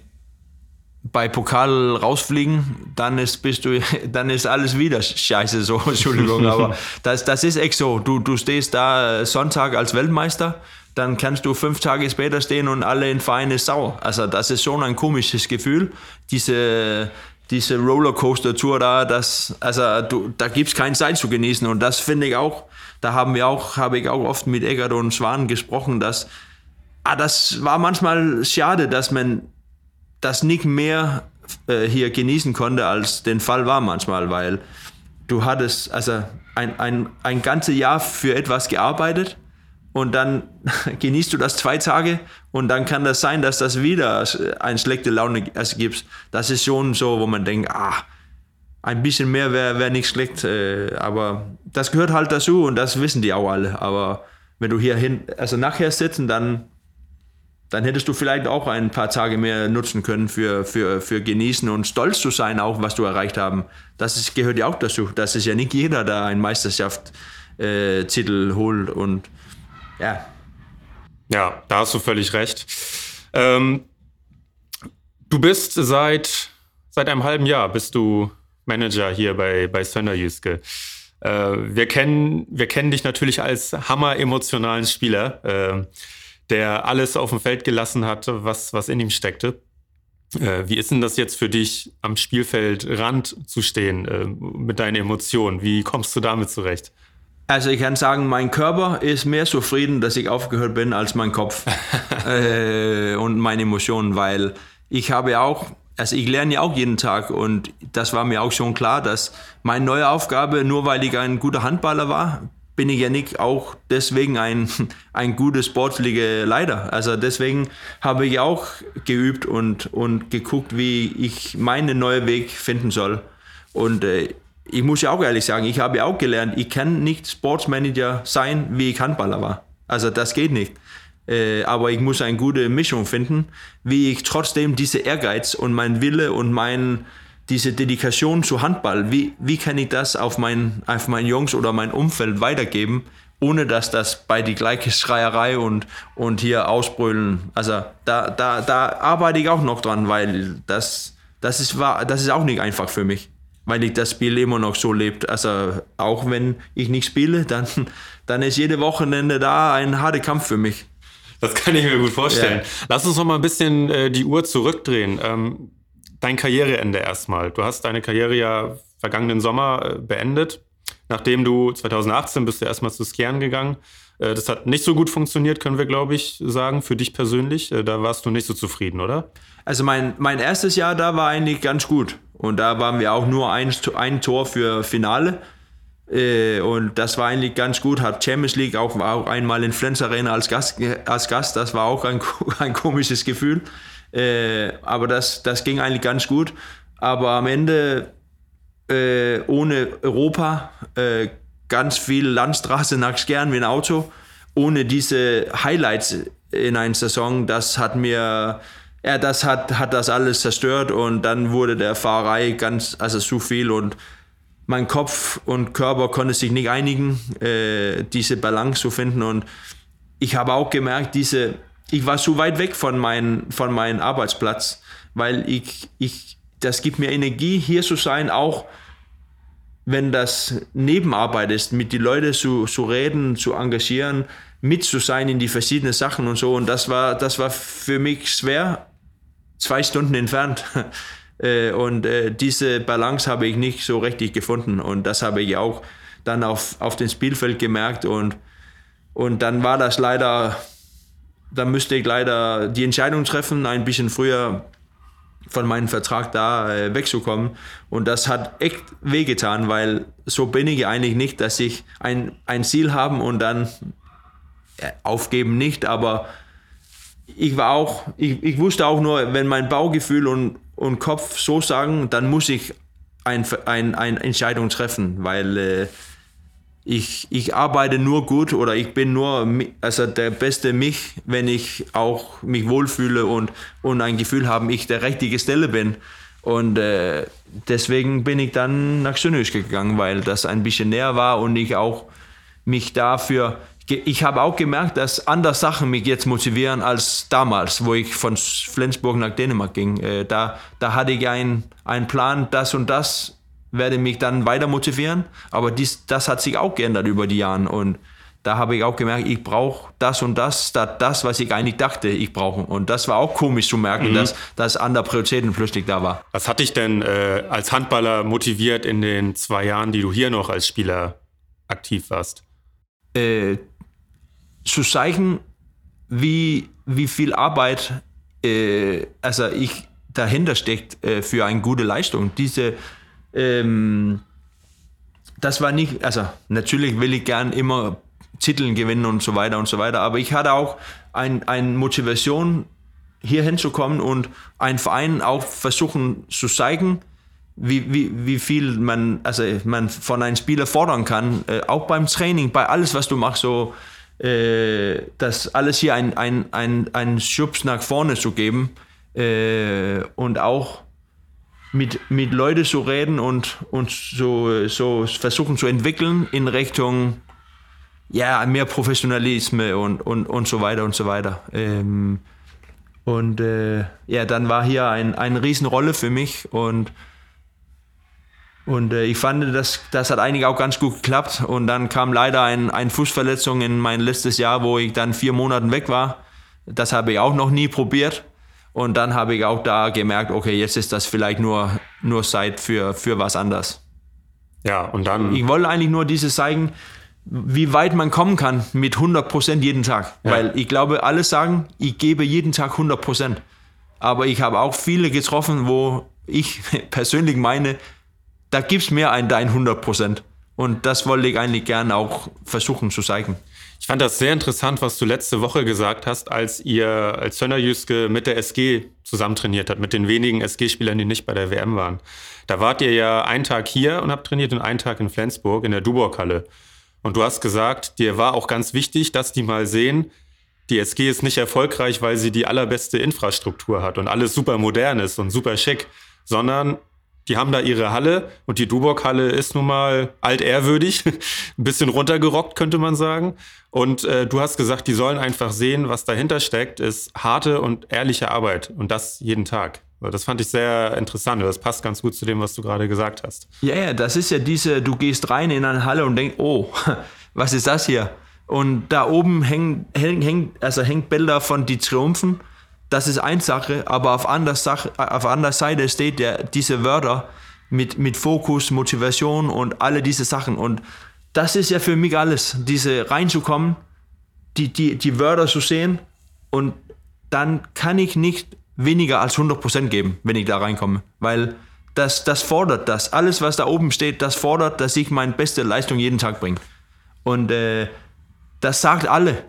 bei Pokal rausfliegen, dann ist, bist du, dann ist alles wieder scheiße, so, Entschuldigung, aber das, das ist echt so. Du, du stehst da Sonntag als Weltmeister dann kannst du fünf Tage später stehen und alle in Verein sauer. Also das ist schon ein komisches Gefühl, diese, diese Rollercoaster-Tour da, das, also du, da gibt es keine Zeit zu genießen und das finde ich auch, da haben wir auch, habe ich auch oft mit Eggert und Schwan gesprochen, dass ah, das war manchmal schade, dass man das nicht mehr äh, hier genießen konnte, als den Fall war manchmal, weil du hattest also ein, ein, ein ganzes Jahr für etwas gearbeitet und dann genießt du das zwei Tage und dann kann das sein, dass das wieder eine schlechte Laune gibt. Das ist schon so, wo man denkt, ah, ein bisschen mehr wäre wär nicht schlecht, äh, aber das gehört halt dazu und das wissen die auch alle. Aber wenn du hier hin, also nachher sitzen, dann, dann hättest du vielleicht auch ein paar Tage mehr nutzen können für, für, für genießen und stolz zu sein, auch was du erreicht haben. Das ist, gehört ja auch dazu. Das ist ja nicht jeder, der einen Meisterschaft-Titel äh, holt und ja. Ja, da hast du völlig recht. Ähm, du bist seit, seit einem halben Jahr bist du Manager hier bei, bei Sönderjyske. Äh, wir, kennen, wir kennen dich natürlich als hammer-emotionalen Spieler, äh, der alles auf dem Feld gelassen hat, was, was in ihm steckte. Äh, wie ist denn das jetzt für dich, am Spielfeldrand zu stehen äh, mit deinen Emotionen? Wie kommst du damit zurecht? Also ich kann sagen, mein Körper ist mehr zufrieden, dass ich aufgehört bin, als mein Kopf äh, und meine Emotionen, weil ich habe auch, also ich lerne ja auch jeden Tag und das war mir auch schon klar, dass meine neue Aufgabe, nur weil ich ein guter Handballer war, bin ich ja nicht auch deswegen ein, ein guter sportlicher Leiter. Also deswegen habe ich auch geübt und, und geguckt, wie ich meinen neuen Weg finden soll. Und äh, ich muss ja auch ehrlich sagen, ich habe ja auch gelernt, ich kann nicht Sportsmanager sein, wie ich Handballer war. Also das geht nicht. Äh, aber ich muss eine gute Mischung finden, wie ich trotzdem diese Ehrgeiz und mein Wille und mein, diese Dedikation zu Handball, wie, wie kann ich das auf mein, auf mein Jungs oder mein Umfeld weitergeben, ohne dass das bei die gleiche Schreierei und, und hier ausbrüllen. Also da, da, da arbeite ich auch noch dran, weil das, das, ist, das ist auch nicht einfach für mich weil ich das Spiel immer noch so lebt. Also auch wenn ich nicht spiele, dann, dann ist jede Wochenende da ein harter Kampf für mich. Das kann ich mir gut vorstellen. Ja. Lass uns noch mal ein bisschen äh, die Uhr zurückdrehen. Ähm, dein Karriereende erstmal. Du hast deine Karriere ja vergangenen Sommer äh, beendet. Nachdem du 2018 bist du erstmal zu Skjern gegangen. Äh, das hat nicht so gut funktioniert, können wir, glaube ich, sagen, für dich persönlich. Äh, da warst du nicht so zufrieden, oder? Also mein, mein erstes Jahr da war eigentlich ganz gut. Und da waren wir auch nur ein, ein Tor für Finale. Äh, und das war eigentlich ganz gut. Hat Champions League auch, auch einmal in Flens Arena als Gast, als Gast. Das war auch ein, ein komisches Gefühl. Aber das, das ging eigentlich ganz gut. Aber am Ende ohne Europa, ganz viel Landstraße nach Skern wie ein Auto, ohne diese Highlights in einer Saison, das hat mir ja, das hat, hat das alles zerstört und dann wurde der Fahrerei ganz, also zu viel und mein Kopf und Körper konnte sich nicht einigen, äh, diese Balance zu finden und ich habe auch gemerkt, diese, ich war so weit weg von, mein, von meinem Arbeitsplatz, weil ich, ich, das gibt mir Energie, hier zu sein, auch wenn das Nebenarbeit ist, mit den Leuten zu, zu reden, zu engagieren, mit zu sein in die verschiedenen Sachen und so. Und das war, das war für mich schwer, zwei Stunden entfernt. Äh, und äh, diese Balance habe ich nicht so richtig gefunden. Und das habe ich auch dann auf, auf dem Spielfeld gemerkt. Und, und dann war das leider, dann müsste ich leider die Entscheidung treffen, ein bisschen früher von meinem Vertrag da äh, wegzukommen. Und das hat echt wehgetan, weil so bin ich eigentlich nicht, dass ich ein, ein Ziel haben und dann aufgeben nicht, aber ich war auch, ich, ich wusste auch nur, wenn mein Baugefühl und, und Kopf so sagen, dann muss ich eine ein, ein Entscheidung treffen, weil äh, ich, ich arbeite nur gut oder ich bin nur also der beste mich, wenn ich auch mich wohlfühle und, und ein Gefühl habe, ich der richtige Stelle bin. Und äh, deswegen bin ich dann nach Sönösch gegangen, weil das ein bisschen näher war und ich auch mich dafür ich habe auch gemerkt, dass andere Sachen mich jetzt motivieren als damals, wo ich von Flensburg nach Dänemark ging. Äh, da, da hatte ich einen Plan, das und das werde mich dann weiter motivieren. Aber dies, das hat sich auch geändert über die Jahre. Und da habe ich auch gemerkt, ich brauche das und das, statt das, was ich eigentlich dachte, ich brauche. Und das war auch komisch zu merken, mhm. dass, dass andere Prioritäten plötzlich da war. Was hat dich denn äh, als Handballer motiviert in den zwei Jahren, die du hier noch als Spieler aktiv warst? Äh, zu zeigen, wie, wie viel Arbeit äh, also ich dahinter steckt äh, für eine gute Leistung. Diese, ähm, das war nicht, also natürlich will ich gern immer Titel gewinnen und so weiter und so weiter, aber ich hatte auch eine ein Motivation, hier hinzukommen und einen Verein auch versuchen zu zeigen, wie, wie, wie viel man, also man von einem Spieler fordern kann, äh, auch beim Training, bei alles, was du machst, so äh, das alles hier ein, ein, ein, ein Schubs nach vorne zu geben äh, und auch mit, mit Leuten zu reden und, und so, so versuchen zu entwickeln in Richtung ja, mehr Professionalismus und, und, und so weiter und so weiter. Ähm, und äh, ja, dann war hier ein, eine Riesenrolle für mich und und äh, ich fand, das, das hat eigentlich auch ganz gut geklappt. Und dann kam leider ein, eine Fußverletzung in mein letztes Jahr, wo ich dann vier Monate weg war. Das habe ich auch noch nie probiert. Und dann habe ich auch da gemerkt, okay, jetzt ist das vielleicht nur, nur Zeit für, für was anderes. Ja, und dann. Ich wollte eigentlich nur dieses zeigen, wie weit man kommen kann mit 100% jeden Tag. Ja. Weil ich glaube, alle sagen, ich gebe jeden Tag 100%. Aber ich habe auch viele getroffen, wo ich persönlich meine, da gibt es mehr ein dein 100 Prozent. Und das wollte ich eigentlich gerne auch versuchen zu zeigen. Ich fand das sehr interessant, was du letzte Woche gesagt hast, als ihr als Sönderjüske mit der SG zusammen trainiert habt, mit den wenigen SG-Spielern, die nicht bei der WM waren. Da wart ihr ja einen Tag hier und habt trainiert und einen Tag in Flensburg in der Duborg-Halle. Und du hast gesagt, dir war auch ganz wichtig, dass die mal sehen, die SG ist nicht erfolgreich, weil sie die allerbeste Infrastruktur hat und alles super modern ist und super schick, sondern die haben da ihre Halle und die Duborg-Halle ist nun mal altehrwürdig, ein bisschen runtergerockt, könnte man sagen. Und äh, du hast gesagt, die sollen einfach sehen, was dahinter steckt, ist harte und ehrliche Arbeit und das jeden Tag. Das fand ich sehr interessant. Das passt ganz gut zu dem, was du gerade gesagt hast. Ja, ja, das ist ja diese, du gehst rein in eine Halle und denkst, oh, was ist das hier? Und da oben hängen, hängen, also hängt Bilder von die Triumphen das ist eine Sache, aber auf anderer, Sache, auf anderer Seite steht der, diese Wörter mit, mit Fokus, Motivation und alle diese Sachen. Und das ist ja für mich alles, diese reinzukommen, die, die, die Wörter zu sehen und dann kann ich nicht weniger als 100% geben, wenn ich da reinkomme, weil das, das fordert das. Alles, was da oben steht, das fordert, dass ich meine beste Leistung jeden Tag bringe. Und äh, das sagt alle.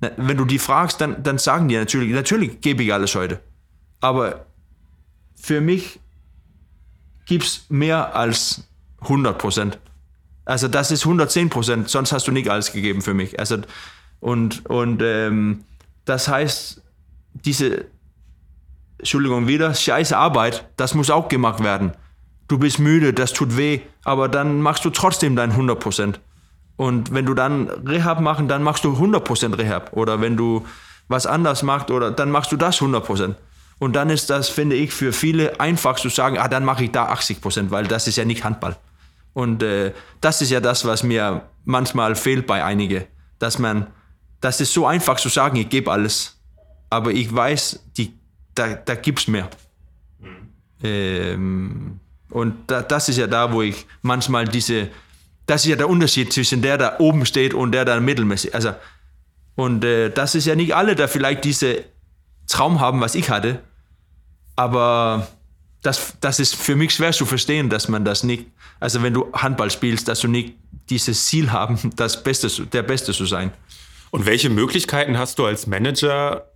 Wenn du die fragst, dann, dann sagen die natürlich, natürlich gebe ich alles heute. Aber für mich gibt es mehr als 100 Prozent. Also das ist 110 Prozent, sonst hast du nicht alles gegeben für mich. Also, und und ähm, das heißt, diese, Entschuldigung wieder, scheiße Arbeit, das muss auch gemacht werden. Du bist müde, das tut weh, aber dann machst du trotzdem dein 100 Prozent. Und wenn du dann Rehab machen, dann machst du 100% Rehab. Oder wenn du was anders macht, oder dann machst du das 100%. Und dann ist das, finde ich, für viele einfach zu sagen, ah, dann mache ich da 80% weil das ist ja nicht Handball. Und äh, das ist ja das, was mir manchmal fehlt bei einigen, dass man, das ist so einfach zu sagen, ich gebe alles, aber ich weiß, die, da, da gibt es mehr. Mhm. Ähm, und da, das ist ja da, wo ich manchmal diese, das ist ja der Unterschied zwischen der, der oben steht und der, der mittelmäßig, also, und äh, das ist ja nicht alle, der vielleicht diese Traum haben, was ich hatte, aber das, das ist für mich schwer zu verstehen, dass man das nicht, also wenn du Handball spielst, dass du nicht dieses Ziel haben, das Beste, der Beste zu sein. Und welche Möglichkeiten hast du als Manager,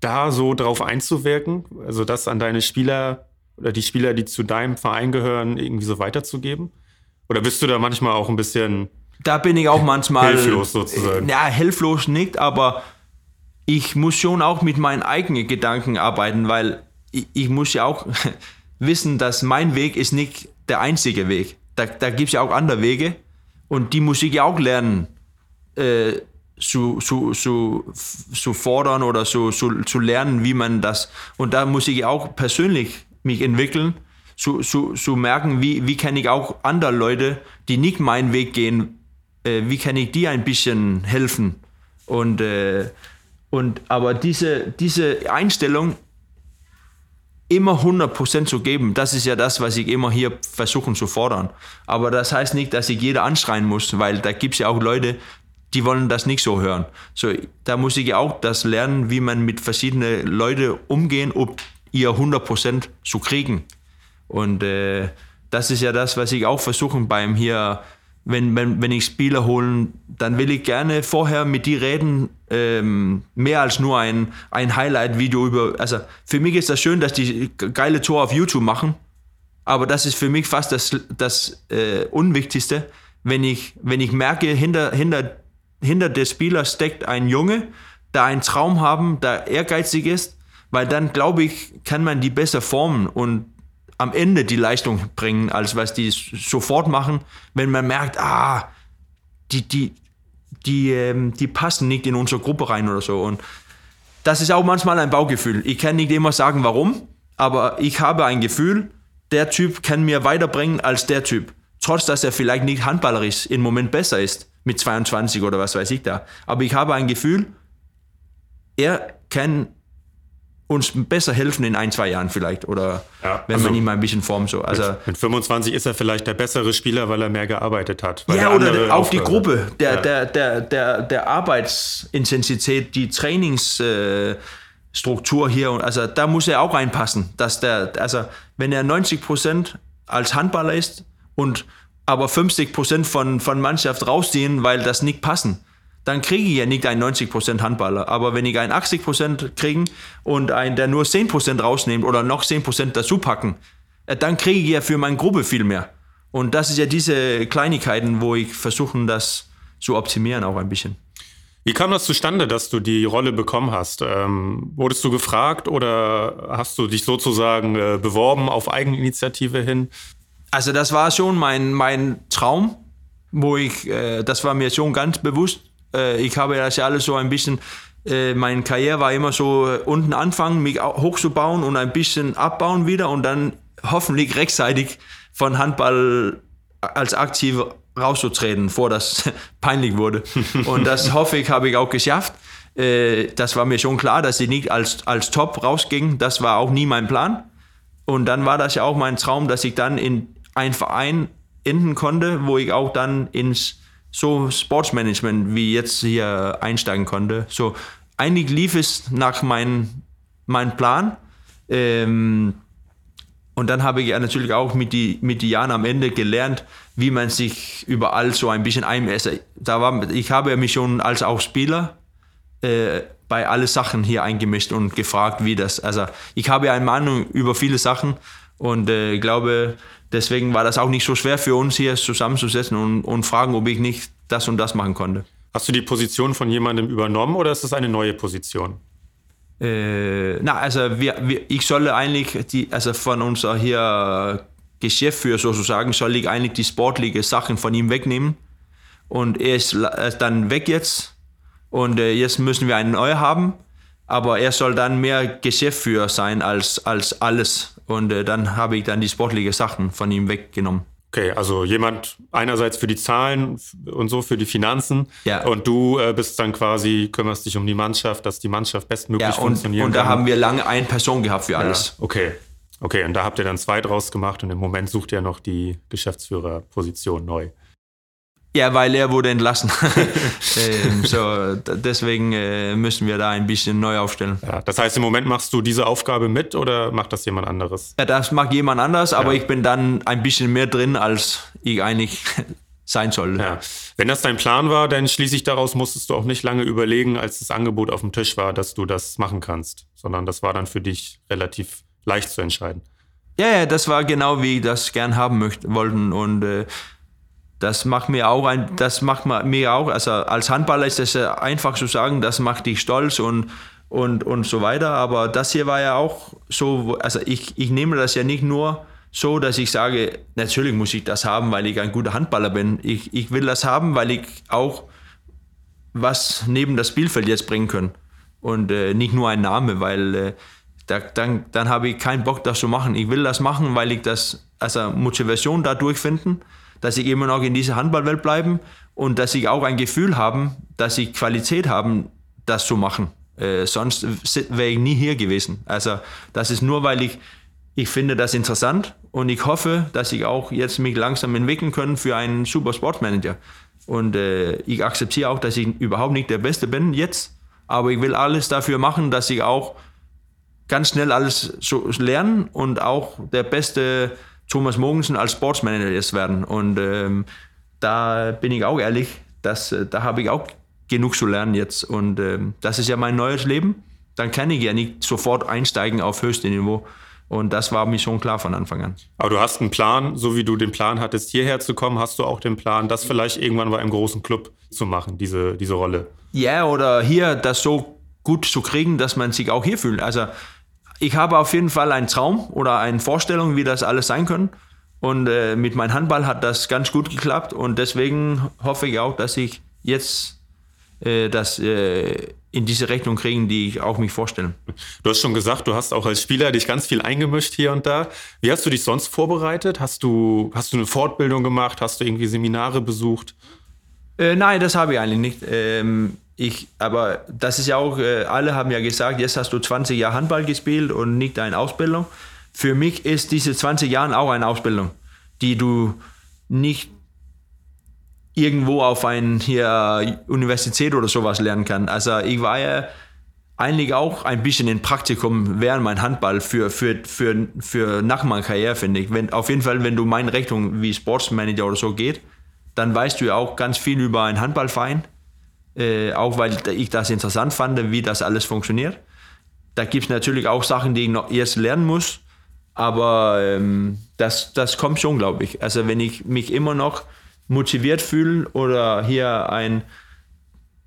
da so drauf einzuwirken? Also das an deine Spieler oder die Spieler, die zu deinem Verein gehören, irgendwie so weiterzugeben? Oder bist du da manchmal auch ein bisschen da bin ich auch manchmal hilflos sozusagen? Ja, hilflos nicht, aber ich muss schon auch mit meinen eigenen Gedanken arbeiten, weil ich, ich muss ja auch wissen, dass mein Weg ist nicht der einzige Weg. Da, da gibt es ja auch andere Wege und die muss ich ja auch lernen äh, zu, zu, zu, zu fordern oder zu, zu, zu lernen, wie man das. Und da muss ich auch persönlich mich entwickeln, zu, zu, zu merken, wie, wie kann ich auch andere Leute, die nicht meinen Weg gehen, äh, wie kann ich die ein bisschen helfen. Und, äh, und aber diese, diese Einstellung immer 100% zu geben, das ist ja das, was ich immer hier versuche zu fordern. Aber das heißt nicht, dass ich jeder anschreien muss, weil da gibt es ja auch Leute, die wollen das nicht so hören. So, da muss ich ja auch das lernen, wie man mit verschiedenen Leuten umgehen, um ihr 100% zu kriegen. Und äh, das ist ja das, was ich auch versuche beim hier, wenn, wenn, wenn ich Spieler holen, dann will ich gerne vorher mit die reden, ähm, mehr als nur ein, ein Highlight-Video über, also für mich ist das schön, dass die geile Tor auf YouTube machen, aber das ist für mich fast das, das äh, Unwichtigste, wenn ich, wenn ich merke, hinter, hinter hinter der Spieler steckt ein Junge, der einen Traum haben, der ehrgeizig ist, weil dann glaube ich, kann man die besser formen und am Ende die Leistung bringen, als was die sofort machen, wenn man merkt, ah, die, die, die, ähm, die passen nicht in unsere Gruppe rein oder so. Und das ist auch manchmal ein Baugefühl. Ich kann nicht immer sagen, warum, aber ich habe ein Gefühl, der Typ kann mir weiterbringen als der Typ. Trotz, dass er vielleicht nicht handballerisch im Moment besser ist mit 22 oder was weiß ich da. Aber ich habe ein Gefühl, er kann uns besser helfen in ein, zwei Jahren vielleicht. Oder ja, wenn also man ihn mal ein bisschen formt. So. Also, mit, mit, 25 ist er vielleicht der bessere Spieler, weil er mehr gearbeitet hat. Ja, oder auch die Gruppe, der, ja. der, der, der, der Arbeitsintensität, die Trainingsstruktur äh, hier. Also da muss er auch reinpassen. Dass der, also wenn er 90 Prozent als Handballer ist und aber 50 Prozent von, von Mannschaft rausziehen, weil das nicht passen, dann kriege ich ja nicht einen 90 Prozent Handballer. Aber wenn ich einen 80 Prozent kriege und einen, der nur 10 Prozent rausnimmt oder noch 10 Prozent dazu packen, äh, dann kriege ich ja für meine Gruppe viel mehr. Und das ist ja diese Kleinigkeiten, wo ich versuche, das zu optimieren auch ein bisschen. Wie kam das zustande, dass du die Rolle bekommen hast? Ähm, wurdest du gefragt oder hast du dich sozusagen äh, beworben auf Eigeninitiative hin? Also das war schon mein, mein Traum, wo ich, äh, das war mir schon ganz bewusst. Äh, ich habe das ja alles so ein bisschen, äh, meine Karriere war immer so äh, unten anfangen, mich hochzubauen und ein bisschen abbauen wieder und dann hoffentlich rechtzeitig von Handball als aktiv rauszutreten, vor das peinlich wurde. Und das hoffe ich, habe ich auch geschafft. Äh, das war mir schon klar, dass ich nicht als, als Top rausging. Das war auch nie mein Plan. Und dann war das ja auch mein Traum, dass ich dann in ein Verein enden konnte, wo ich auch dann ins so Sportsmanagement wie jetzt hier einsteigen konnte. So eigentlich lief es nach meinem mein Plan. Ähm, und dann habe ich ja natürlich auch mit die, mit die Jahren am Ende gelernt, wie man sich überall so ein bisschen einmesst. Da war, ich habe mich schon als auch Spieler äh, bei alle Sachen hier eingemischt und gefragt, wie das. Also ich habe ja eine Meinung über viele Sachen und äh, glaube, deswegen war das auch nicht so schwer für uns hier zusammenzusetzen und, und fragen, ob ich nicht das und das machen konnte. Hast du die Position von jemandem übernommen oder ist das eine neue Position? Äh, na, also wir, wir, ich solle eigentlich die, also von unser hier Geschäftsführer sozusagen, soll ich eigentlich die sportlichen Sachen von ihm wegnehmen. Und er ist, er ist dann weg jetzt. Und äh, jetzt müssen wir einen neuen haben. aber er soll dann mehr Geschäftsführer sein als, als alles. Und äh, dann habe ich dann die sportlichen Sachen von ihm weggenommen. Okay, also jemand einerseits für die Zahlen und so für die Finanzen Ja. und du äh, bist dann quasi, kümmerst dich um die Mannschaft, dass die Mannschaft bestmöglich Ja, und, funktionieren und da kann. haben wir lange eine Person gehabt für alles. Ja, okay. Okay, und da habt ihr dann zwei draus gemacht und im Moment sucht ihr noch die Geschäftsführerposition neu. Ja, weil er wurde entlassen. ähm, so, deswegen äh, müssen wir da ein bisschen neu aufstellen. Ja, das heißt, im Moment machst du diese Aufgabe mit oder macht das jemand anderes? Ja, das mag jemand anders, aber Ja. ich bin dann ein bisschen mehr drin, als ich eigentlich sein soll. Ja. Wenn das dein Plan war, dann schließlich daraus musstest du auch nicht lange überlegen, als das Angebot auf dem Tisch war, dass du das machen kannst, sondern das war dann für dich relativ leicht zu entscheiden. Ja, ja, das war genau wie ich das gern haben möchte, wollten und äh, das macht mir auch ein, das macht ma- mir auch, also als Handballer ist es ja einfach zu sagen, das macht dich stolz und und und so weiter, aber das hier war ja auch so, also ich ich nehme das ja nicht nur so, dass ich sage, natürlich muss ich das haben, weil ich ein guter Handballer bin. Ich, ich will das haben, weil ich auch was neben das Spielfeld jetzt bringen kann. Und äh, nicht nur ein Name, weil äh, da, dann, dann habe ich keinen Bock, das zu machen. Ich will das machen, weil ich das, also Motivation dadurch finden, dass ich immer noch in dieser Handballwelt bleiben und dass ich auch ein Gefühl haben, dass ich Qualität haben, das zu machen. Äh, sonst wäre ich nie hier gewesen. Also das ist nur, weil ich, ich finde das interessant und ich hoffe, dass ich auch jetzt mich langsam entwickeln kann für einen super Sportmanager. Und äh, ich akzeptiere auch, dass ich überhaupt nicht der Beste bin jetzt, aber ich will alles dafür machen, dass ich auch ganz schnell alles so lernen und auch der beste Thomas Mogensen als Sportsmanager jetzt werden. Und ähm, da bin ich auch ehrlich, dass, äh, da habe ich auch genug zu lernen jetzt. Und ähm, das ist ja mein neues Leben. Dann kann ich ja nicht sofort einsteigen auf höchstem Niveau. Und das war mir schon klar von Anfang an. Aber du hast einen Plan, so wie du den Plan hattest, hierher zu kommen, hast du auch den Plan, das vielleicht irgendwann bei einem großen Club zu machen, diese, diese Rolle. Ja, oder hier das so gut zu kriegen, dass man sich auch hier fühlt. Also ich habe auf jeden Fall einen Traum oder eine Vorstellung, wie das alles sein kann. Und äh, mit meinem Handball hat das ganz gut geklappt und deswegen hoffe ich auch, dass ich jetzt äh, das äh, in diese Richtung kriegen, die ich auch mich vorstelle. Du hast schon gesagt, du hast auch als Spieler dich ganz viel eingemischt hier und da. Wie hast du dich sonst vorbereitet? Hast du, hast du eine Fortbildung gemacht? Hast du irgendwie Seminare besucht? Äh, nein, das habe ich eigentlich nicht. Ähm, ich, aber das ist ja auch, äh, alle haben ja gesagt, jetzt hast du 20 Jahre Handball gespielt und nicht eine Ausbildung. Für mich ist diese 20 Jahre auch eine Ausbildung, die du nicht irgendwo auf eine hier Universität oder sowas lernen kann. Also ich war ja eigentlich auch ein bisschen in Praktikum während mein Handball für, für, für, für nach meiner Karriere, finde ich. Wenn, auf jeden Fall, wenn du meine Richtung wie Sportsmanager oder so geht, dann weißt du ja auch ganz viel über einen Handballverein. Äh, auch weil ich das interessant fand, wie das alles funktioniert. Da gibt es natürlich auch Sachen, die ich noch erst lernen muss, aber ähm, das, das kommt schon, glaube ich. Also wenn ich mich immer noch motiviert fühle oder hier ein,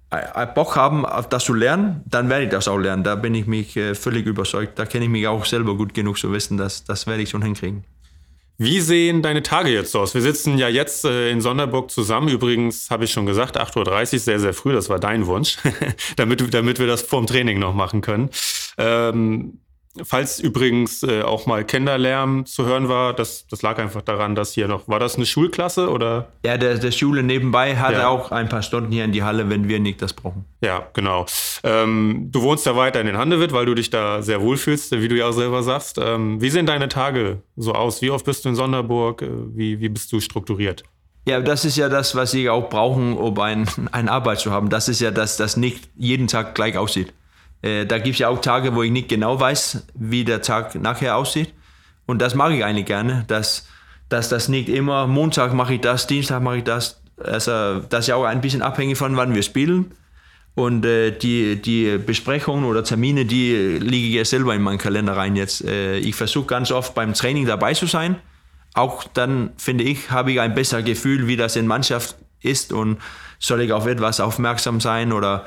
ein Bock haben, das zu lernen, dann werde ich das auch lernen. Da bin ich mich äh, völlig überzeugt. Da kenne ich mich auch selber gut genug zu wissen, dass das werde ich schon hinkriegen. Wie sehen deine Tage jetzt aus? Wir sitzen ja jetzt äh, in Sonderburg zusammen. Übrigens habe ich schon gesagt, 8.30 Uhr, sehr, sehr früh, das war dein Wunsch, damit, damit wir das vorm Training noch machen können. Ähm, falls übrigens äh, auch mal Kinderlärm zu hören war, das, das lag einfach daran, dass hier noch, war das eine Schulklasse oder? Ja, der, der Schule nebenbei hat Ja. auch ein paar Stunden hier in die Halle, wenn wir nicht das brauchen. Ja, genau. Ähm, du wohnst ja weiter in Handewitt, weil du dich da sehr wohl fühlst, wie du ja auch selber sagst. Ähm, wie sehen deine Tage so aus? Wie oft bist du in Sonderburg? Äh, Wie, wie bist du strukturiert? Ja, das ist ja das, was sie auch brauchen, um ein, eine Arbeit zu haben. Das ist ja, dass das nicht jeden Tag gleich aussieht. Äh, da gibt es ja auch Tage, wo ich nicht genau weiß, wie der Tag nachher aussieht. Und das mache ich eigentlich gerne, dass, dass das nicht immer, Montag mache ich das, Dienstag mache ich das. Also das ist ja auch ein bisschen abhängig von, wann wir spielen. Und äh, die, die Besprechungen oder Termine, die liege ich ja selber in meinen Kalender rein jetzt. Äh, ich versuche ganz oft beim Training dabei zu sein. Auch dann, finde ich, habe ich ein besseres Gefühl, wie das in Mannschaft ist und soll ich auf etwas aufmerksam sein oder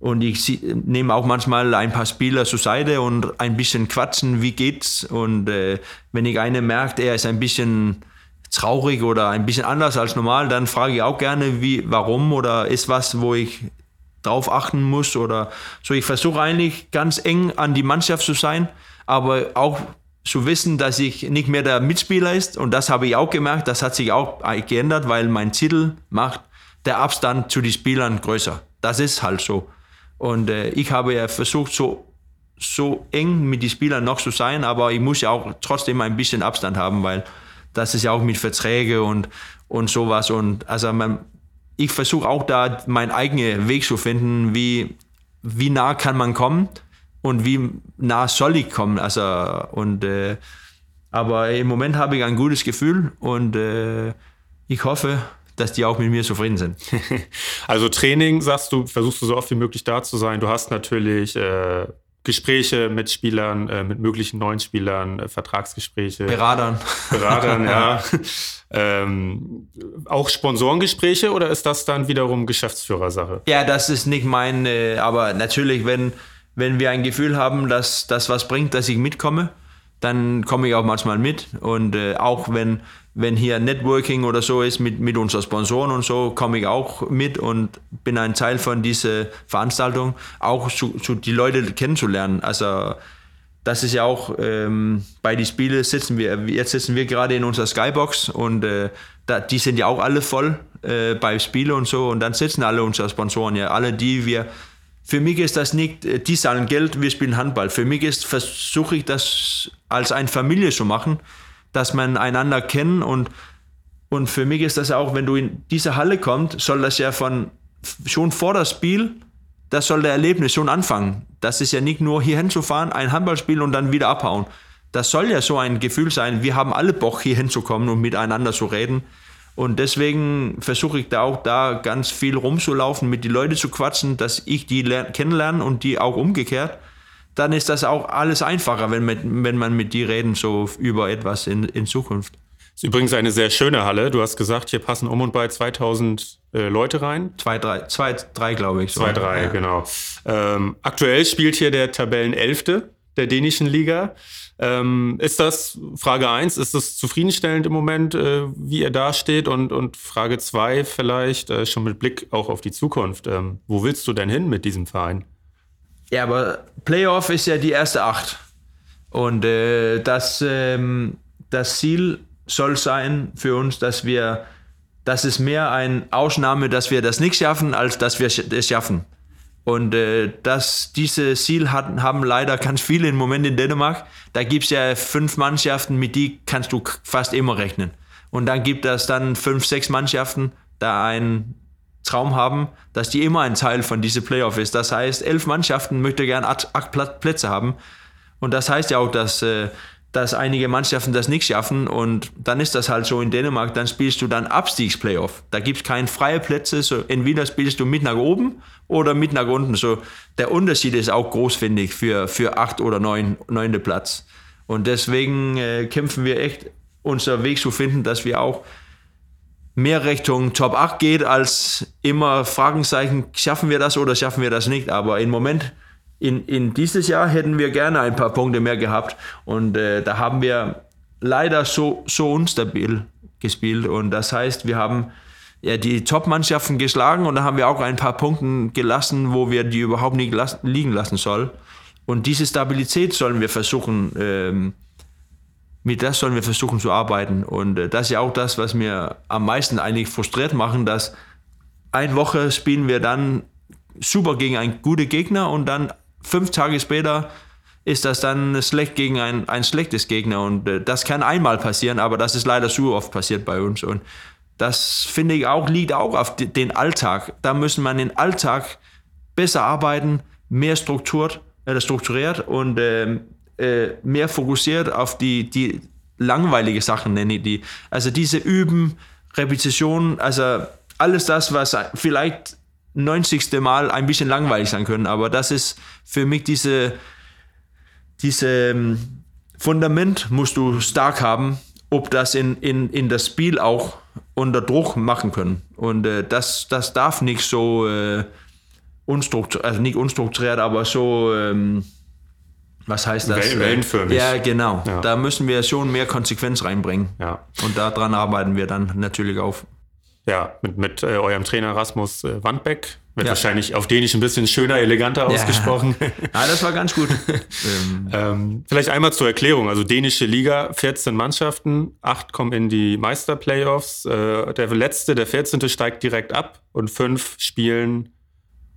und ich nehme auch manchmal ein paar Spieler zur Seite und ein bisschen quatschen, wie geht's und äh, wenn ich einen merkt, er ist ein bisschen traurig oder ein bisschen anders als normal, dann frage ich auch gerne, wie, warum oder ist was, wo ich drauf achten muss oder so. Ich versuche eigentlich ganz eng an die Mannschaft zu sein, aber auch zu wissen, dass ich nicht mehr der Mitspieler ist und das habe ich auch gemerkt, das hat sich auch geändert, weil mein Titel macht der Abstand zu den Spielern größer. Das ist halt so. Und äh, ich habe ja versucht, so, so eng mit den Spielern noch zu sein, aber ich muss ja auch trotzdem ein bisschen Abstand haben, weil das ist ja auch mit Verträge und, und sowas. Und also man, ich versuche auch da meinen eigenen Weg zu finden, wie, wie nah kann man kommen und wie nah soll ich kommen. Also, und, äh, aber im Moment habe ich ein gutes Gefühl und äh, ich hoffe, dass die auch mit mir zufrieden sind. Also Training, sagst du, versuchst du so oft wie möglich da zu sein. Du hast natürlich äh, Gespräche mit Spielern, äh, mit möglichen neuen Spielern, äh, Vertragsgespräche. Beratern. Beratern, ja. ähm, auch Sponsorengespräche oder ist das dann wiederum Geschäftsführersache? Ja, das ist nicht mein, äh, aber natürlich, wenn, wenn wir ein Gefühl haben, dass das was bringt, dass ich mitkomme, dann komme ich auch manchmal mit. Und äh, auch wenn, wenn hier Networking oder so ist mit, mit unseren Sponsoren und so, komme ich auch mit und bin ein Teil von dieser Veranstaltung, auch zu, zu die Leute kennenzulernen. Also das ist ja auch ähm, bei den Spielen sitzen wir, jetzt sitzen wir gerade in unserer Skybox und äh, da, die sind ja auch alle voll äh, bei Spielen und so und dann sitzen alle unsere Sponsoren ja, alle die wir für mich ist das nicht, äh, die zahlen Geld, wir spielen Handball. Für mich ist, versuche ich das als eine Familie zu machen, dass man einander kennt und, und für mich ist das auch, wenn du in diese Halle kommst, soll das ja von, schon vor das Spiel, das soll der Erlebnis schon anfangen. Das ist ja nicht nur hier hinzufahren, ein Handballspiel und dann wieder abhauen. Das soll ja so ein Gefühl sein, wir haben alle Bock hier hinzukommen und miteinander zu reden. Und deswegen versuche ich da auch da ganz viel rumzulaufen, mit den Leuten zu quatschen, dass ich die kennenlerne und die auch umgekehrt. Dann ist das auch alles einfacher, wenn, mit, wenn man mit die reden, so über etwas in, in Zukunft. Ist übrigens eine sehr schöne Halle. Du hast gesagt, hier passen um und bei 2000 äh, Leute rein. Zwei, drei, zwei, drei glaube ich. So. Zwei, drei, ja. genau. Ähm, aktuell spielt hier der Tabellenelfte der dänischen Liga. Ähm, ist das, Frage 1, ist das zufriedenstellend im Moment, äh, wie er dasteht? Und, und Frage 2 vielleicht, äh, schon mit Blick auch auf die Zukunft, ähm, wo willst du denn hin mit diesem Verein? Ja, aber Playoff ist ja die erste Acht. Und äh, das, ähm, das Ziel soll sein für uns, dass wir, das ist mehr eine Ausnahme, dass wir das nicht schaffen, als dass wir es schaffen. Und äh, das, dieses Ziel hat, haben leider ganz viele im Moment in Dänemark. Da gibt es ja fünf Mannschaften, mit die kannst du fast immer rechnen. Und dann gibt es dann fünf, sechs Mannschaften, da einen Traum haben, dass die immer ein Teil von diesem Playoff ist. Das heißt, elf Mannschaften möchten gerne acht Plätze haben. Und das heißt ja auch, dass äh, dass einige Mannschaften das nicht schaffen und dann ist das halt so in Dänemark, dann spielst du dann Abstiegsplayoff. Da gibt es keine freie Plätze, so entweder spielst du mit nach oben oder mit nach unten. So, der Unterschied ist auch groß, finde ich, für, für acht oder neun, neunte Platz. Und deswegen äh, kämpfen wir echt, unser Weg zu finden, dass wir auch mehr Richtung Top 8 geht, als immer Fragenzeichen, schaffen wir das oder schaffen wir das nicht. Aber im Moment in, in dieses Jahr hätten wir gerne ein paar Punkte mehr gehabt und äh, da haben wir leider so, so unstabil gespielt und das heißt, wir haben ja, die Top-Mannschaften geschlagen und da haben wir auch ein paar Punkte gelassen, wo wir die überhaupt nicht liegen lassen sollen. Und diese Stabilität sollen wir versuchen, ähm, mit das sollen wir versuchen zu arbeiten. Und äh, das ist ja auch das, was mir am meisten eigentlich frustriert machen, dass eine Woche spielen wir dann super gegen einen guten Gegner und dann fünf Tage später ist das dann schlecht gegen ein, ein schlechtes Gegner. Und äh, das kann einmal passieren, aber das ist leider zu oft passiert bei uns. Und das finde ich auch, liegt auch auf den Alltag. Da müssen man den Alltag besser arbeiten, mehr strukturiert, äh, strukturiert und äh, äh, mehr fokussiert auf die, die langweilige Sachen, nenne ich die. Also diese Üben, Repetition, also alles das, was vielleicht 90. Mal ein bisschen langweilig sein können. Aber das ist für mich diese, diese ähm, Fundament musst du stark haben, ob das in, in, in das Spiel auch unter Druck machen können. Und äh, das, das darf nicht so äh, unstrukturiert, also nicht unstrukturiert, aber so, ähm, was heißt das? Wellenförmig. Ja, genau. Ja. Da müssen wir schon mehr Konsequenz reinbringen. Ja. Und daran arbeiten wir dann natürlich auf. Ja, mit, mit äh, eurem Trainer Rasmus äh, Wandbeck. Wird Ja. wahrscheinlich auf Dänisch ein bisschen schöner, eleganter ausgesprochen. Ja, das war ganz gut. ähm, Ähm, vielleicht einmal zur Erklärung. Also dänische Liga, 14 Mannschaften, 8 kommen in die Meisterplayoffs. Äh, der letzte, der 14. steigt direkt ab und fünf spielen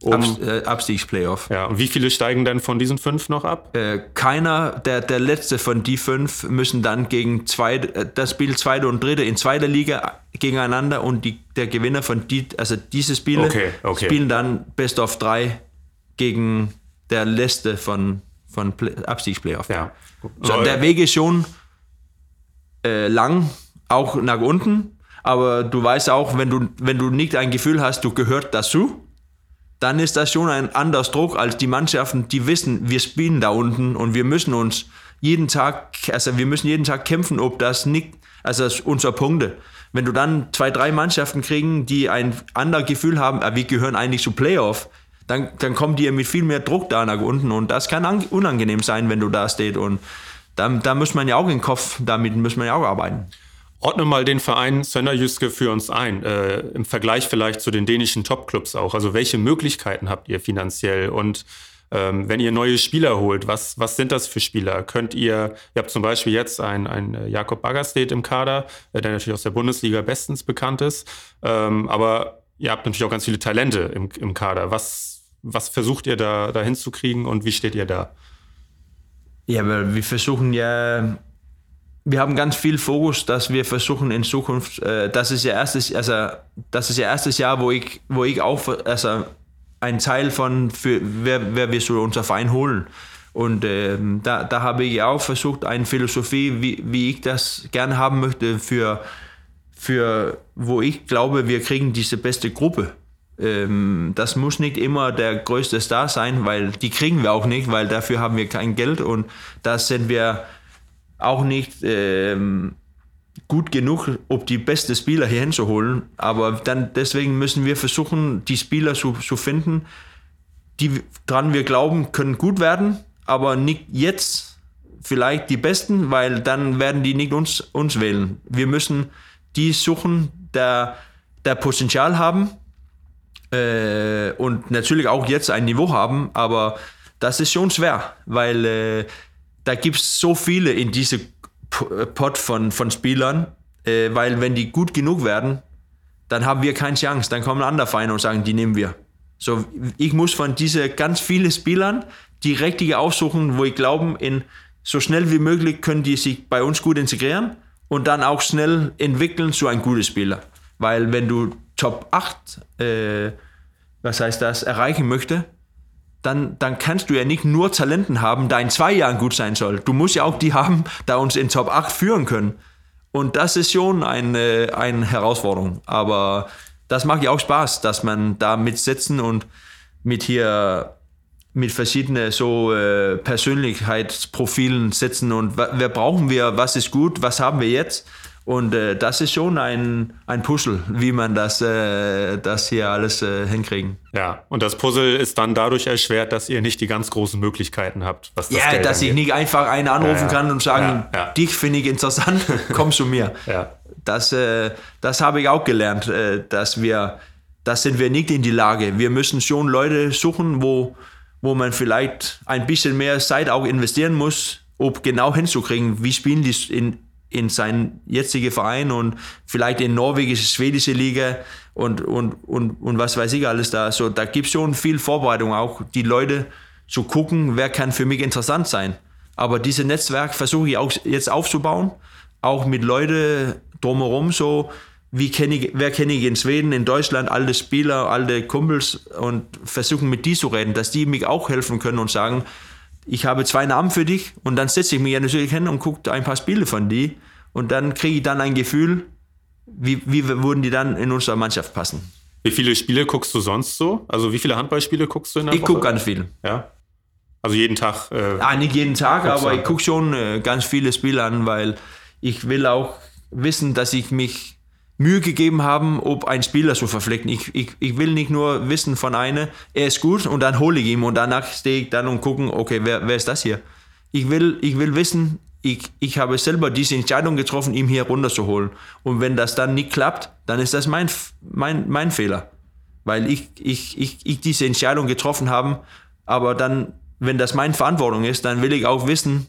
um. Abs äh, Abstiegsplayoff. ja, und wie viele steigen denn von diesen fünf noch ab? Äh, keiner, der, der letzte von die fünf, müssen dann gegen zwei, äh, das Spiel zweite und dritte in zweiter Liga gegeneinander und die, der Gewinner von die, also diese Spiele Okay, okay. spielen dann Best of drei gegen der letzte von, von Play Abstiegsplayoff. Ja. So, der Weg ist schon äh, lang, auch nach unten, aber du weißt auch, wenn du, wenn du nicht ein Gefühl hast, du gehört dazu, dann ist das schon ein anderes Druck als die Mannschaften, die wissen, wir spielen da unten und wir müssen uns jeden Tag, also wir müssen jeden Tag kämpfen, ob das nicht, also das unser Punkte. Wenn du dann zwei, drei Mannschaften kriegen, die ein anderes Gefühl haben, ah, wir gehören eigentlich zu Playoff, dann, dann kommt dir mit viel mehr Druck da nach unten und das kann an- unangenehm sein, wenn du da stehst und da, da muss man ja auch im Kopf, damit muss man ja auch arbeiten. Ordne mal den Verein Sönderjyske für uns ein, äh, im Vergleich vielleicht zu den dänischen Topclubs auch. Also welche Möglichkeiten habt ihr finanziell und ähm, wenn ihr neue Spieler holt, was, was sind das für Spieler? Könnt ihr, ihr habt zum Beispiel jetzt einen, einen Jakob Baggerstedt im Kader, äh, der natürlich aus der Bundesliga bestens bekannt ist, ähm, aber ihr habt natürlich auch ganz viele Talente im, im Kader. Was, was versucht ihr da, da hinzukriegen und wie steht ihr da? Ja, aber wir versuchen ja, wir haben ganz viel Fokus, dass wir versuchen in Zukunft, äh, das ist ja erstes, also das ist ja erstes Jahr, wo ich, wo ich auch, also ein Teil von, für, wer, wer wir so unser Verein holen. Und ähm, da, da habe ich auch versucht, eine Philosophie, wie, wie ich das gerne haben möchte, für, für wo ich glaube, wir kriegen diese beste Gruppe. Ähm, das muss nicht immer der größte Star sein, weil die kriegen wir auch nicht, weil dafür haben wir kein Geld und da sind wir auch nicht ähm, gut genug, um die besten Spieler hier hinzuholen. Aber dann deswegen müssen wir versuchen, die Spieler zu, zu finden, die dran wir glauben, können gut werden, aber nicht jetzt vielleicht die Besten, weil dann werden die nicht uns, uns wählen. Wir müssen die suchen, der, der Potenzial haben äh, und natürlich auch jetzt ein Niveau haben, aber das ist schon schwer, weil äh, da gibt es so viele in diese P- Pot von, von Spielern, äh, weil wenn die gut genug werden, dann haben wir keine Chance. Dann kommen andere Vereine und sagen, die nehmen wir. So, ich muss von diesen ganz vielen Spielern die richtige aussuchen, wo ich glaube, in so schnell wie möglich können die sich bei uns gut integrieren und dann auch schnell entwickeln zu einem guten Spieler. Weil wenn du Top 8, äh, was heißt das, erreichen möchte, dann, dann kannst du ja nicht nur Talenten haben, da in zwei Jahren gut sein soll. Du musst ja auch die haben, da uns in Top 8 führen können. Und das ist schon eine, eine Herausforderung. Aber das macht ja auch Spaß, dass man da mit sitzen und mit hier mit verschiedenen so äh, Persönlichkeitsprofilen sitzen und wer brauchen wir, was ist gut, was haben wir jetzt und äh, das ist schon ein, ein Puzzle, wie man das, äh, das hier alles äh, hinkriegen. Ja, und das Puzzle ist dann dadurch erschwert, dass ihr nicht die ganz großen Möglichkeiten habt. Was das Ja, Geld dass ich angeht. nicht einfach einen anrufen Ja, ja. kann und sagen, Ja, dich finde ich interessant, komm zu mir. Ja. Das, äh, das habe ich auch gelernt, äh, dass wir, das sind wir nicht in die Lage. Wir müssen schon Leute suchen, wo, wo man vielleicht ein bisschen mehr Zeit auch investieren muss, um genau hinzukriegen, wie spielen die in, in seinen jetzigen Verein und vielleicht in norwegische, schwedische Liga und, und, und, und was weiß ich alles da. So, da gibt es schon viel Vorbereitung auch, die Leute zu gucken, wer kann für mich interessant sein. Aber dieses Netzwerk versuche ich auch jetzt aufzubauen, auch mit Leuten drumherum so, wie kenne ich, wer kenne ich in Schweden, in Deutschland, alte Spieler, alte Kumpels und versuchen mit die zu reden, dass die mich auch helfen können und sagen, ich habe zwei Namen für dich und dann setze ich mich ja natürlich hin und gucke ein paar Spiele von die und dann kriege ich dann ein Gefühl, wie, wie würden die dann in unsere Mannschaft passen. Wie viele Spiele guckst du sonst so? Also wie viele Handballspiele guckst du in der Ich Woche? gucke ganz viel. Ja. Also jeden Tag. Äh, Ah, nicht jeden Tag, aber du ich gucke schon äh, ganz viele Spiele an, weil ich will auch wissen, dass ich mich Mühe gegeben habe, ob ein Spieler zu verpflichten. Ich, ich, ich will nicht nur wissen von einer, er ist gut und dann hole ich ihn und danach stehe ich dann und gucken, okay, wer, wer ist das hier? Ich will, ich will wissen, ich, ich habe selber diese Entscheidung getroffen, ihn hier runterzuholen. Und wenn das dann nicht klappt, dann ist das mein, mein, mein Fehler. Weil ich, ich, ich, ich diese Entscheidung getroffen habe, aber dann, wenn das meine Verantwortung ist, dann will ich auch wissen,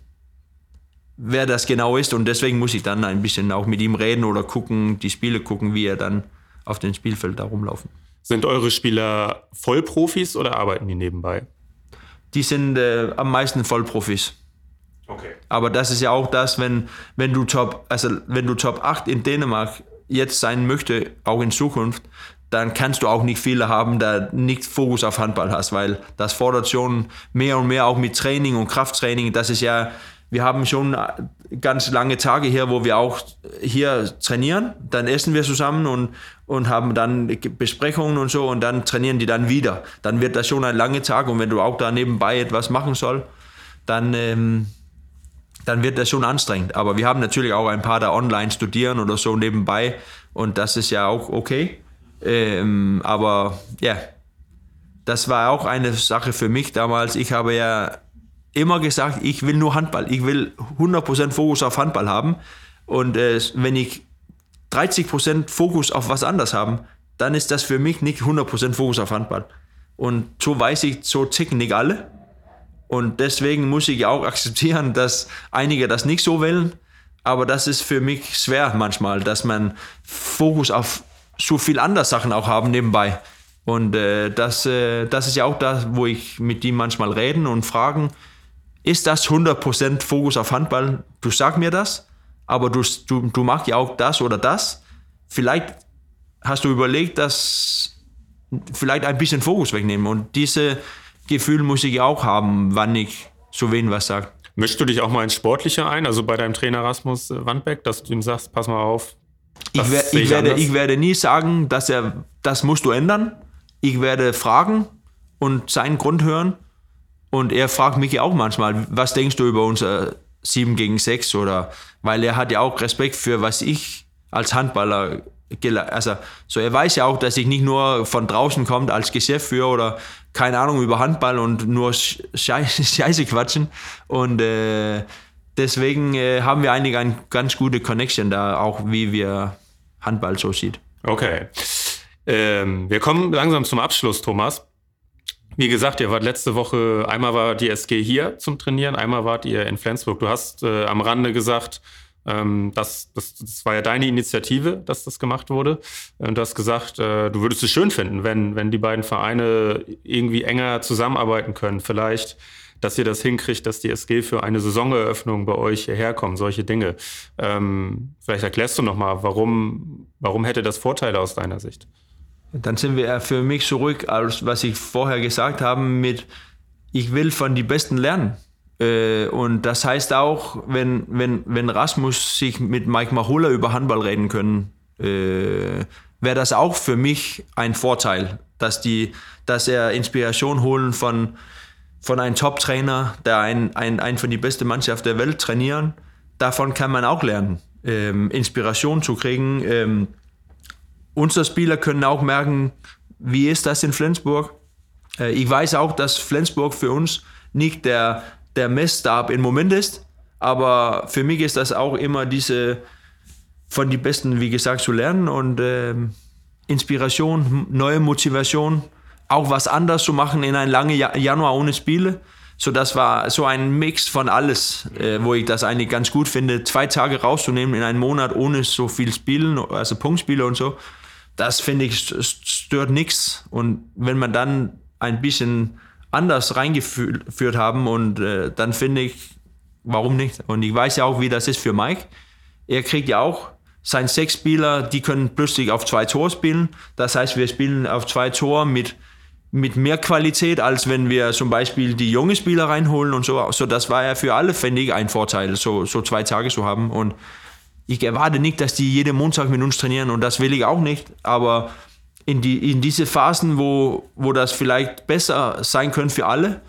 wer das genau ist. Und deswegen muss ich dann ein bisschen auch mit ihm reden oder gucken, die Spiele gucken, wie er dann auf dem Spielfeld da rumlaufen. Sind eure Spieler Vollprofis oder arbeiten die nebenbei? Die sind äh, am meisten Vollprofis. Okay. Aber das ist ja auch das, wenn, wenn du Top, also wenn du Top 8 in Dänemark jetzt sein möchte, auch in Zukunft, dann kannst du auch nicht viele haben, da nicht Fokus auf Handball hast, weil das fordert schon mehr und mehr auch mit Training und Krafttraining. Das ist ja, wir haben schon ganz lange Tage hier, wo wir auch hier trainieren, dann essen wir zusammen und, und haben dann Besprechungen und so und dann trainieren die dann wieder. Dann wird das schon ein langer Tag und wenn du auch da nebenbei etwas machen soll, dann ähm, dann wird das schon anstrengend. Aber wir haben natürlich auch ein paar da online studieren oder so nebenbei und das ist ja auch okay. Ähm, aber ja, das war auch eine Sache für mich damals. Ich habe ja immer gesagt, ich will nur Handball. Ich will 100% Fokus auf Handball haben. Und äh, wenn ich 30% Fokus auf was anderes haben, dann ist das für mich nicht 100% Fokus auf Handball. Und so weiß ich, so ticken nicht alle. Und deswegen muss ich auch akzeptieren, dass einige das nicht so wollen. Aber das ist für mich schwer manchmal, dass man Fokus auf so viel andere Sachen auch haben nebenbei. Und äh, das, äh, das ist ja auch das, wo ich mit ihm manchmal reden und fragen, ist das 100% Fokus auf Handball? Du sag mir das, aber du, du, du machst ja auch das oder das. Vielleicht hast du überlegt, dass vielleicht ein bisschen Fokus wegnehmen. Und diese Gefühl muss ich auch haben, wann ich zu wen was sage. Mischst du dich auch mal ins Sportliche ein, also bei deinem Trainer Rasmus Wandbeck, dass du ihm sagst, pass mal auf? Ich, wer, ich, werde, ich werde nie sagen, dass er, das musst du ändern. Ich werde fragen und seinen Grund hören. Und er fragt mich auch manchmal, was denkst du über unser 7 gegen 6? Oder, weil er hat ja auch Respekt für, was ich als Handballer also so er weiß ja auch, dass ich nicht nur von draußen kommt als Geschäftsführer oder keine Ahnung über Handball und nur Scheiße, Scheiße quatschen und äh, deswegen äh, haben wir eigentlich eine ganz gute Connection da, auch wie wir Handball so sieht. Okay. Ähm, wir kommen langsam zum Abschluss, Thomas. Wie gesagt, ihr wart letzte Woche, einmal war die SG hier zum Trainieren, einmal wart ihr in Flensburg. Du hast äh, am Rande gesagt, ähm, das, das, das war ja deine Initiative, dass das gemacht wurde. Und du hast gesagt, äh, du würdest es schön finden, wenn, wenn die beiden Vereine irgendwie enger zusammenarbeiten können. Vielleicht, dass ihr das hinkriegt, dass die SG für eine Saisoneröffnung bei euch hierher kommt, solche Dinge. Ähm, vielleicht erklärst du nochmal, warum, warum hätte das Vorteile aus deiner Sicht? Dann sind wir für mich zurück, als was ich vorher gesagt habe, mit ich will von den Besten lernen. Äh, und das heißt auch, wenn, wenn, wenn Rasmus sich mit Mike Mahula über Handball reden können, äh, wäre das auch für mich ein Vorteil, dass, die, dass er Inspiration holen von, von einem Top-Trainer, der ein, ein, ein von die beste Mannschaft der Welt trainieren. Davon kann man auch lernen, ähm, Inspiration zu kriegen. Ähm, unsere Spieler können auch merken, wie ist das in Flensburg. Äh, ich weiß auch, dass Flensburg für uns nicht der der Messstab im Moment ist. Aber für mich ist das auch immer diese von den Besten, wie gesagt, zu lernen und äh, Inspiration, neue Motivation, auch was anders zu machen in einem langen Januar ohne Spiele. So, das war so ein Mix von alles, äh, wo ich das eigentlich ganz gut finde. Zwei Tage rauszunehmen in einem Monat ohne so viel Spielen, also Punktspiele und so, das finde ich stört nichts. Und wenn man dann ein bisschen anders reingeführt haben und äh, dann finde ich, warum nicht? Und ich weiß ja auch, wie das ist für Mike. Er kriegt ja auch seine sechs Spieler, die können plötzlich auf zwei Tore spielen. Das heißt, wir spielen auf zwei Tore mit, mit mehr Qualität, als wenn wir zum Beispiel die jungen Spieler reinholen und so. So, das war ja für alle, finde ich, ein Vorteil, so, so zwei Tage zu haben. Und ich erwarte nicht, dass die jeden Montag mit uns trainieren und das will ich auch nicht. Aber in, die, in diese Phasen, wo, wo das vielleicht besser sein könnte für alle,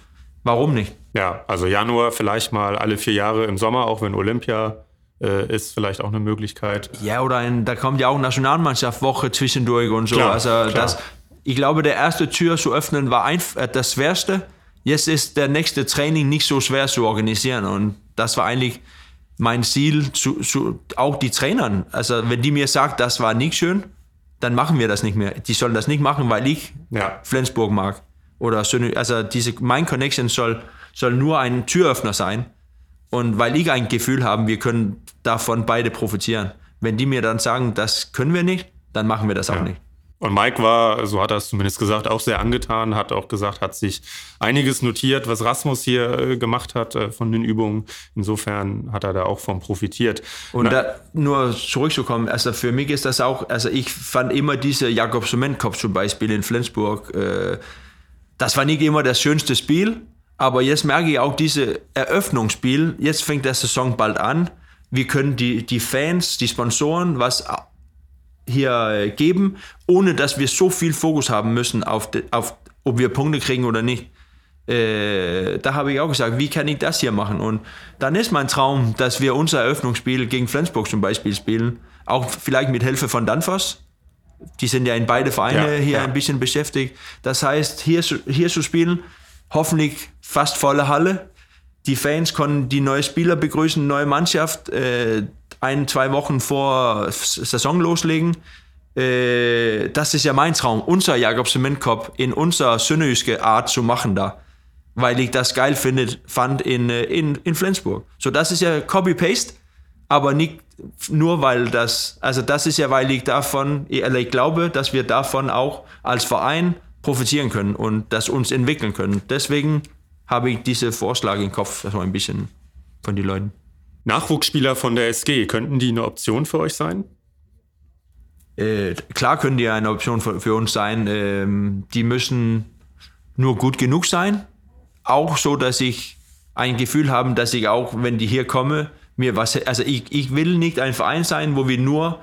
warum nicht? Ja, also Januar vielleicht mal alle vier Jahre im Sommer, auch wenn Olympia äh, ist, vielleicht auch eine Möglichkeit. Ja, oder ein, da kommt ja auch Nationalmannschaft Woche zwischendurch und so. Klar, also klar. Das, ich glaube, der erste Tür zu öffnen war ein, äh, das Schwerste. Jetzt ist der nächste Training nicht so schwer zu organisieren und das war eigentlich mein Ziel, zu, zu, auch die Trainern, also wenn die mir sagt, das war nicht schön, dann machen wir das nicht mehr. Die sollen das nicht machen, weil ich Ja. Flensburg mag. Oder also diese, mein Connection soll, soll nur ein Türöffner sein. Und weil ich ein Gefühl habe, wir können davon beide profitieren. Wenn die mir dann sagen, das können wir nicht, dann machen wir das auch nicht. Und Mike war, so hat er es zumindest gesagt, auch sehr angetan, hat auch gesagt, hat sich einiges notiert, was Rasmus hier äh, gemacht hat äh, von den Übungen. Insofern hat er da auch von profitiert. Und da, nur zurückzukommen, also für mich ist das auch, also ich fand immer diese Jakob Sumentkopf zum Beispiel in Flensburg, äh, das war nicht immer das schönste Spiel, aber jetzt merke ich auch diese Eröffnungsspiel, jetzt fängt der Saison bald an, wir können die, die Fans, die Sponsoren, was hier äh, geben, ohne dass wir so viel Fokus haben müssen auf, auf ob wir Punkte kriegen oder nicht. Äh, da habe ich auch gesagt, wie kann ich das hier machen? Und dann ist mein Traum, dass wir unser Eröffnungsspiel gegen Flensburg zum Beispiel spielen, auch vielleicht mit Hilfe von Danfoss. Die sind ja in beide Vereine Ja, hier ja. ein bisschen beschäftigt. Das heißt, hier, hier zu spielen, hoffentlich fast volle Halle. Die Fans konnten die neue Spieler begrüßen, neue Mannschaft, äh, ein, zwei Wochen vor Saison loslegen. Äh, das ist ja mein Traum, unser Jakob Cementkopf in unserer sünnöiske Art zu machen da. Weil ich das geil findet, fand in, äh, in, in Flensburg. So, das ist ja Copy-Paste, aber nicht nur weil das, also das ist ja, weil ich davon, ich, ich glaube, dass wir davon auch als Verein profitieren können und das uns entwickeln können. Deswegen habe ich diese Vorschlag im Kopf, so ein bisschen von den Leuten. Nachwuchsspieler von der SG, könnten die eine Option für euch sein? Äh, klar können die eine Option für, für uns sein. Ähm, die müssen nur gut genug sein. Auch so, dass ich ein Gefühl habe, dass ich auch, wenn die hier komme, mir was. Also ich, ich will nicht ein Verein sein, wo wir nur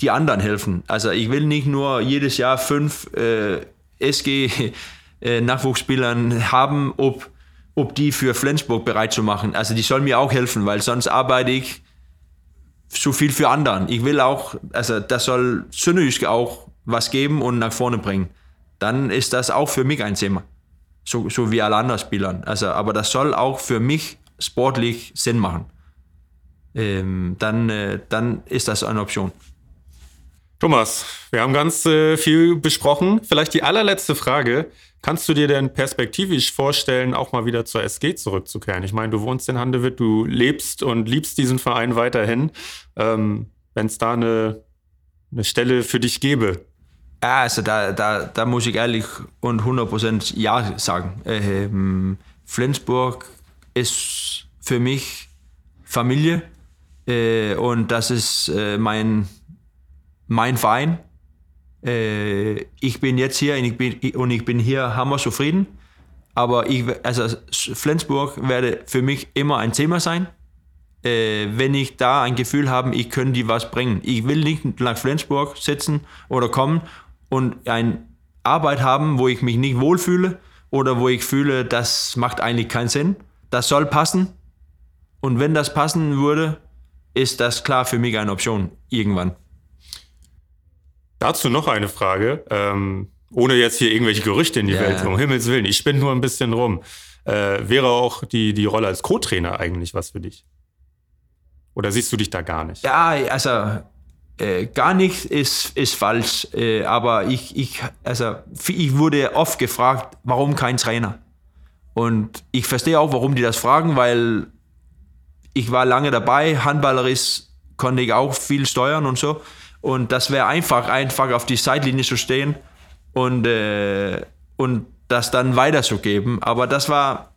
die anderen helfen. Also ich will nicht nur jedes Jahr fünf äh, SG äh, Nachwuchsspielern haben, ob, ob die für Flensburg bereit zu machen. Also die sollen mir auch helfen, weil sonst arbeite ich so viel für anderen. Ich will auch, also das soll Sünnöisk auch was geben und nach vorne bringen. Dann ist das auch für mich ein Thema. So, so wie alle anderen Spieler. Also, aber das soll auch für mich sportlich Sinn machen. Ähm, dann, äh, dann ist das eine Option. Thomas, wir haben ganz äh, viel besprochen. Vielleicht die allerletzte Frage. Kannst du dir denn perspektivisch vorstellen, auch mal wieder zur SG zurückzukehren? Ich meine, du wohnst in Handewitt, du lebst und liebst diesen Verein weiterhin. Ähm, Wenn es da eine, eine Stelle für dich gäbe. Ja, also da, da, da muss ich ehrlich und 100% Ja sagen. Ähm, Flensburg ist für mich Familie äh, und das ist äh, mein, mein Verein. Äh, ich bin jetzt hier und ich bin, und ich bin hier hammer zufrieden. Aber ich, also Flensburg werde für mich immer ein Thema sein äh, wenn ich da ein Gefühl habe, ich könnte die was bringen. Ich will nicht nach Flensburg sitzen oder kommen und eine Arbeit haben, wo ich mich nicht wohlfühle oder wo ich fühle, das macht eigentlich keinen Sinn. Das soll passen. Und wenn das passen würde, ist das klar für mich eine Option irgendwann. Dazu noch eine Frage. Ähm, ohne jetzt hier irgendwelche Gerüchte in die Ja. Welt, um Himmels Willen. Ich spinne nur ein bisschen rum. Äh, wäre auch die, die Rolle als Co-Trainer eigentlich was für dich? Oder siehst du dich da gar nicht? Ja, also äh, gar nichts ist, ist falsch. Äh, aber ich, ich, also, ich wurde oft gefragt, warum kein Trainer? Und ich verstehe auch, warum die das fragen, weil ich war lange dabei, handballerisch konnte ich auch viel steuern und so. Und das wäre einfach, einfach auf die Seitlinie zu stehen und, äh, und das dann weiterzugeben. Aber das war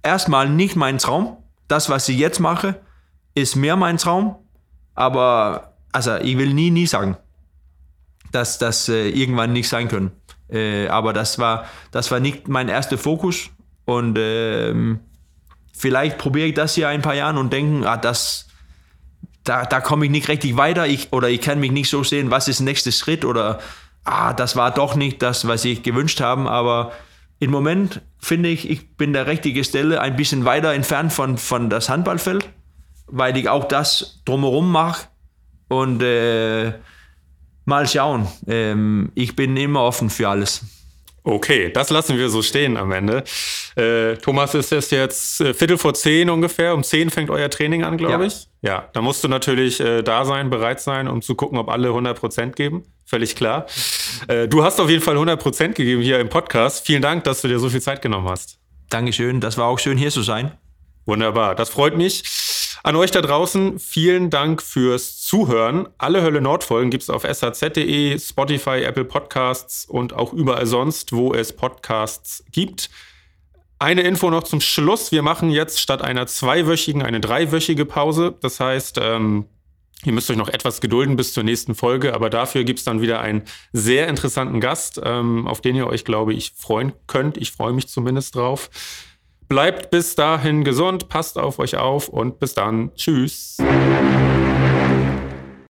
erstmal nicht mein Traum. Das, was ich jetzt mache, ist mehr mein Traum. Aber also ich will nie, nie sagen, dass das äh, irgendwann nicht sein können. Äh, aber das war, das war nicht mein erster Fokus. Und ähm, vielleicht probiere ich das hier ein paar Jahren und denken, ah, das, da, da komme ich nicht richtig weiter ich, oder ich kann mich nicht so sehen, was ist der nächste Schritt oder ah, das war doch nicht das, was ich gewünscht habe. Aber im Moment finde ich, ich bin der richtige Stelle ein bisschen weiter entfernt von, von das Handballfeld, weil ich auch das drumherum mache und äh, mal schauen. Ähm, ich bin immer offen für alles. Okay, das lassen wir so stehen am Ende. Äh, Thomas, ist es jetzt äh, Viertel vor zehn ungefähr? Um zehn fängt euer Training an, glaube Ja. ich. Ja, da musst du natürlich äh, da sein, bereit sein, um zu gucken, ob alle 100% geben. Völlig klar. Äh, du hast auf jeden Fall 100% gegeben hier im Podcast. Vielen Dank, dass du dir so viel Zeit genommen hast. Dankeschön, das war auch schön hier zu sein. Wunderbar, das freut mich. An euch da draußen, vielen Dank fürs Zuhören. Alle Hölle Nord-Folgen gibt es auf shz.de, Spotify, Apple Podcasts und auch überall sonst, wo es Podcasts gibt. Eine Info noch zum Schluss. Wir machen jetzt statt einer zweiwöchigen eine dreiwöchige Pause. Das heißt, ähm, ihr müsst euch noch etwas gedulden bis zur nächsten Folge, aber dafür gibt es dann wieder einen sehr interessanten Gast, ähm, auf den ihr euch, glaube ich, freuen könnt. Ich freue mich zumindest drauf. Bleibt bis dahin gesund, passt auf euch auf und bis dann. Tschüss.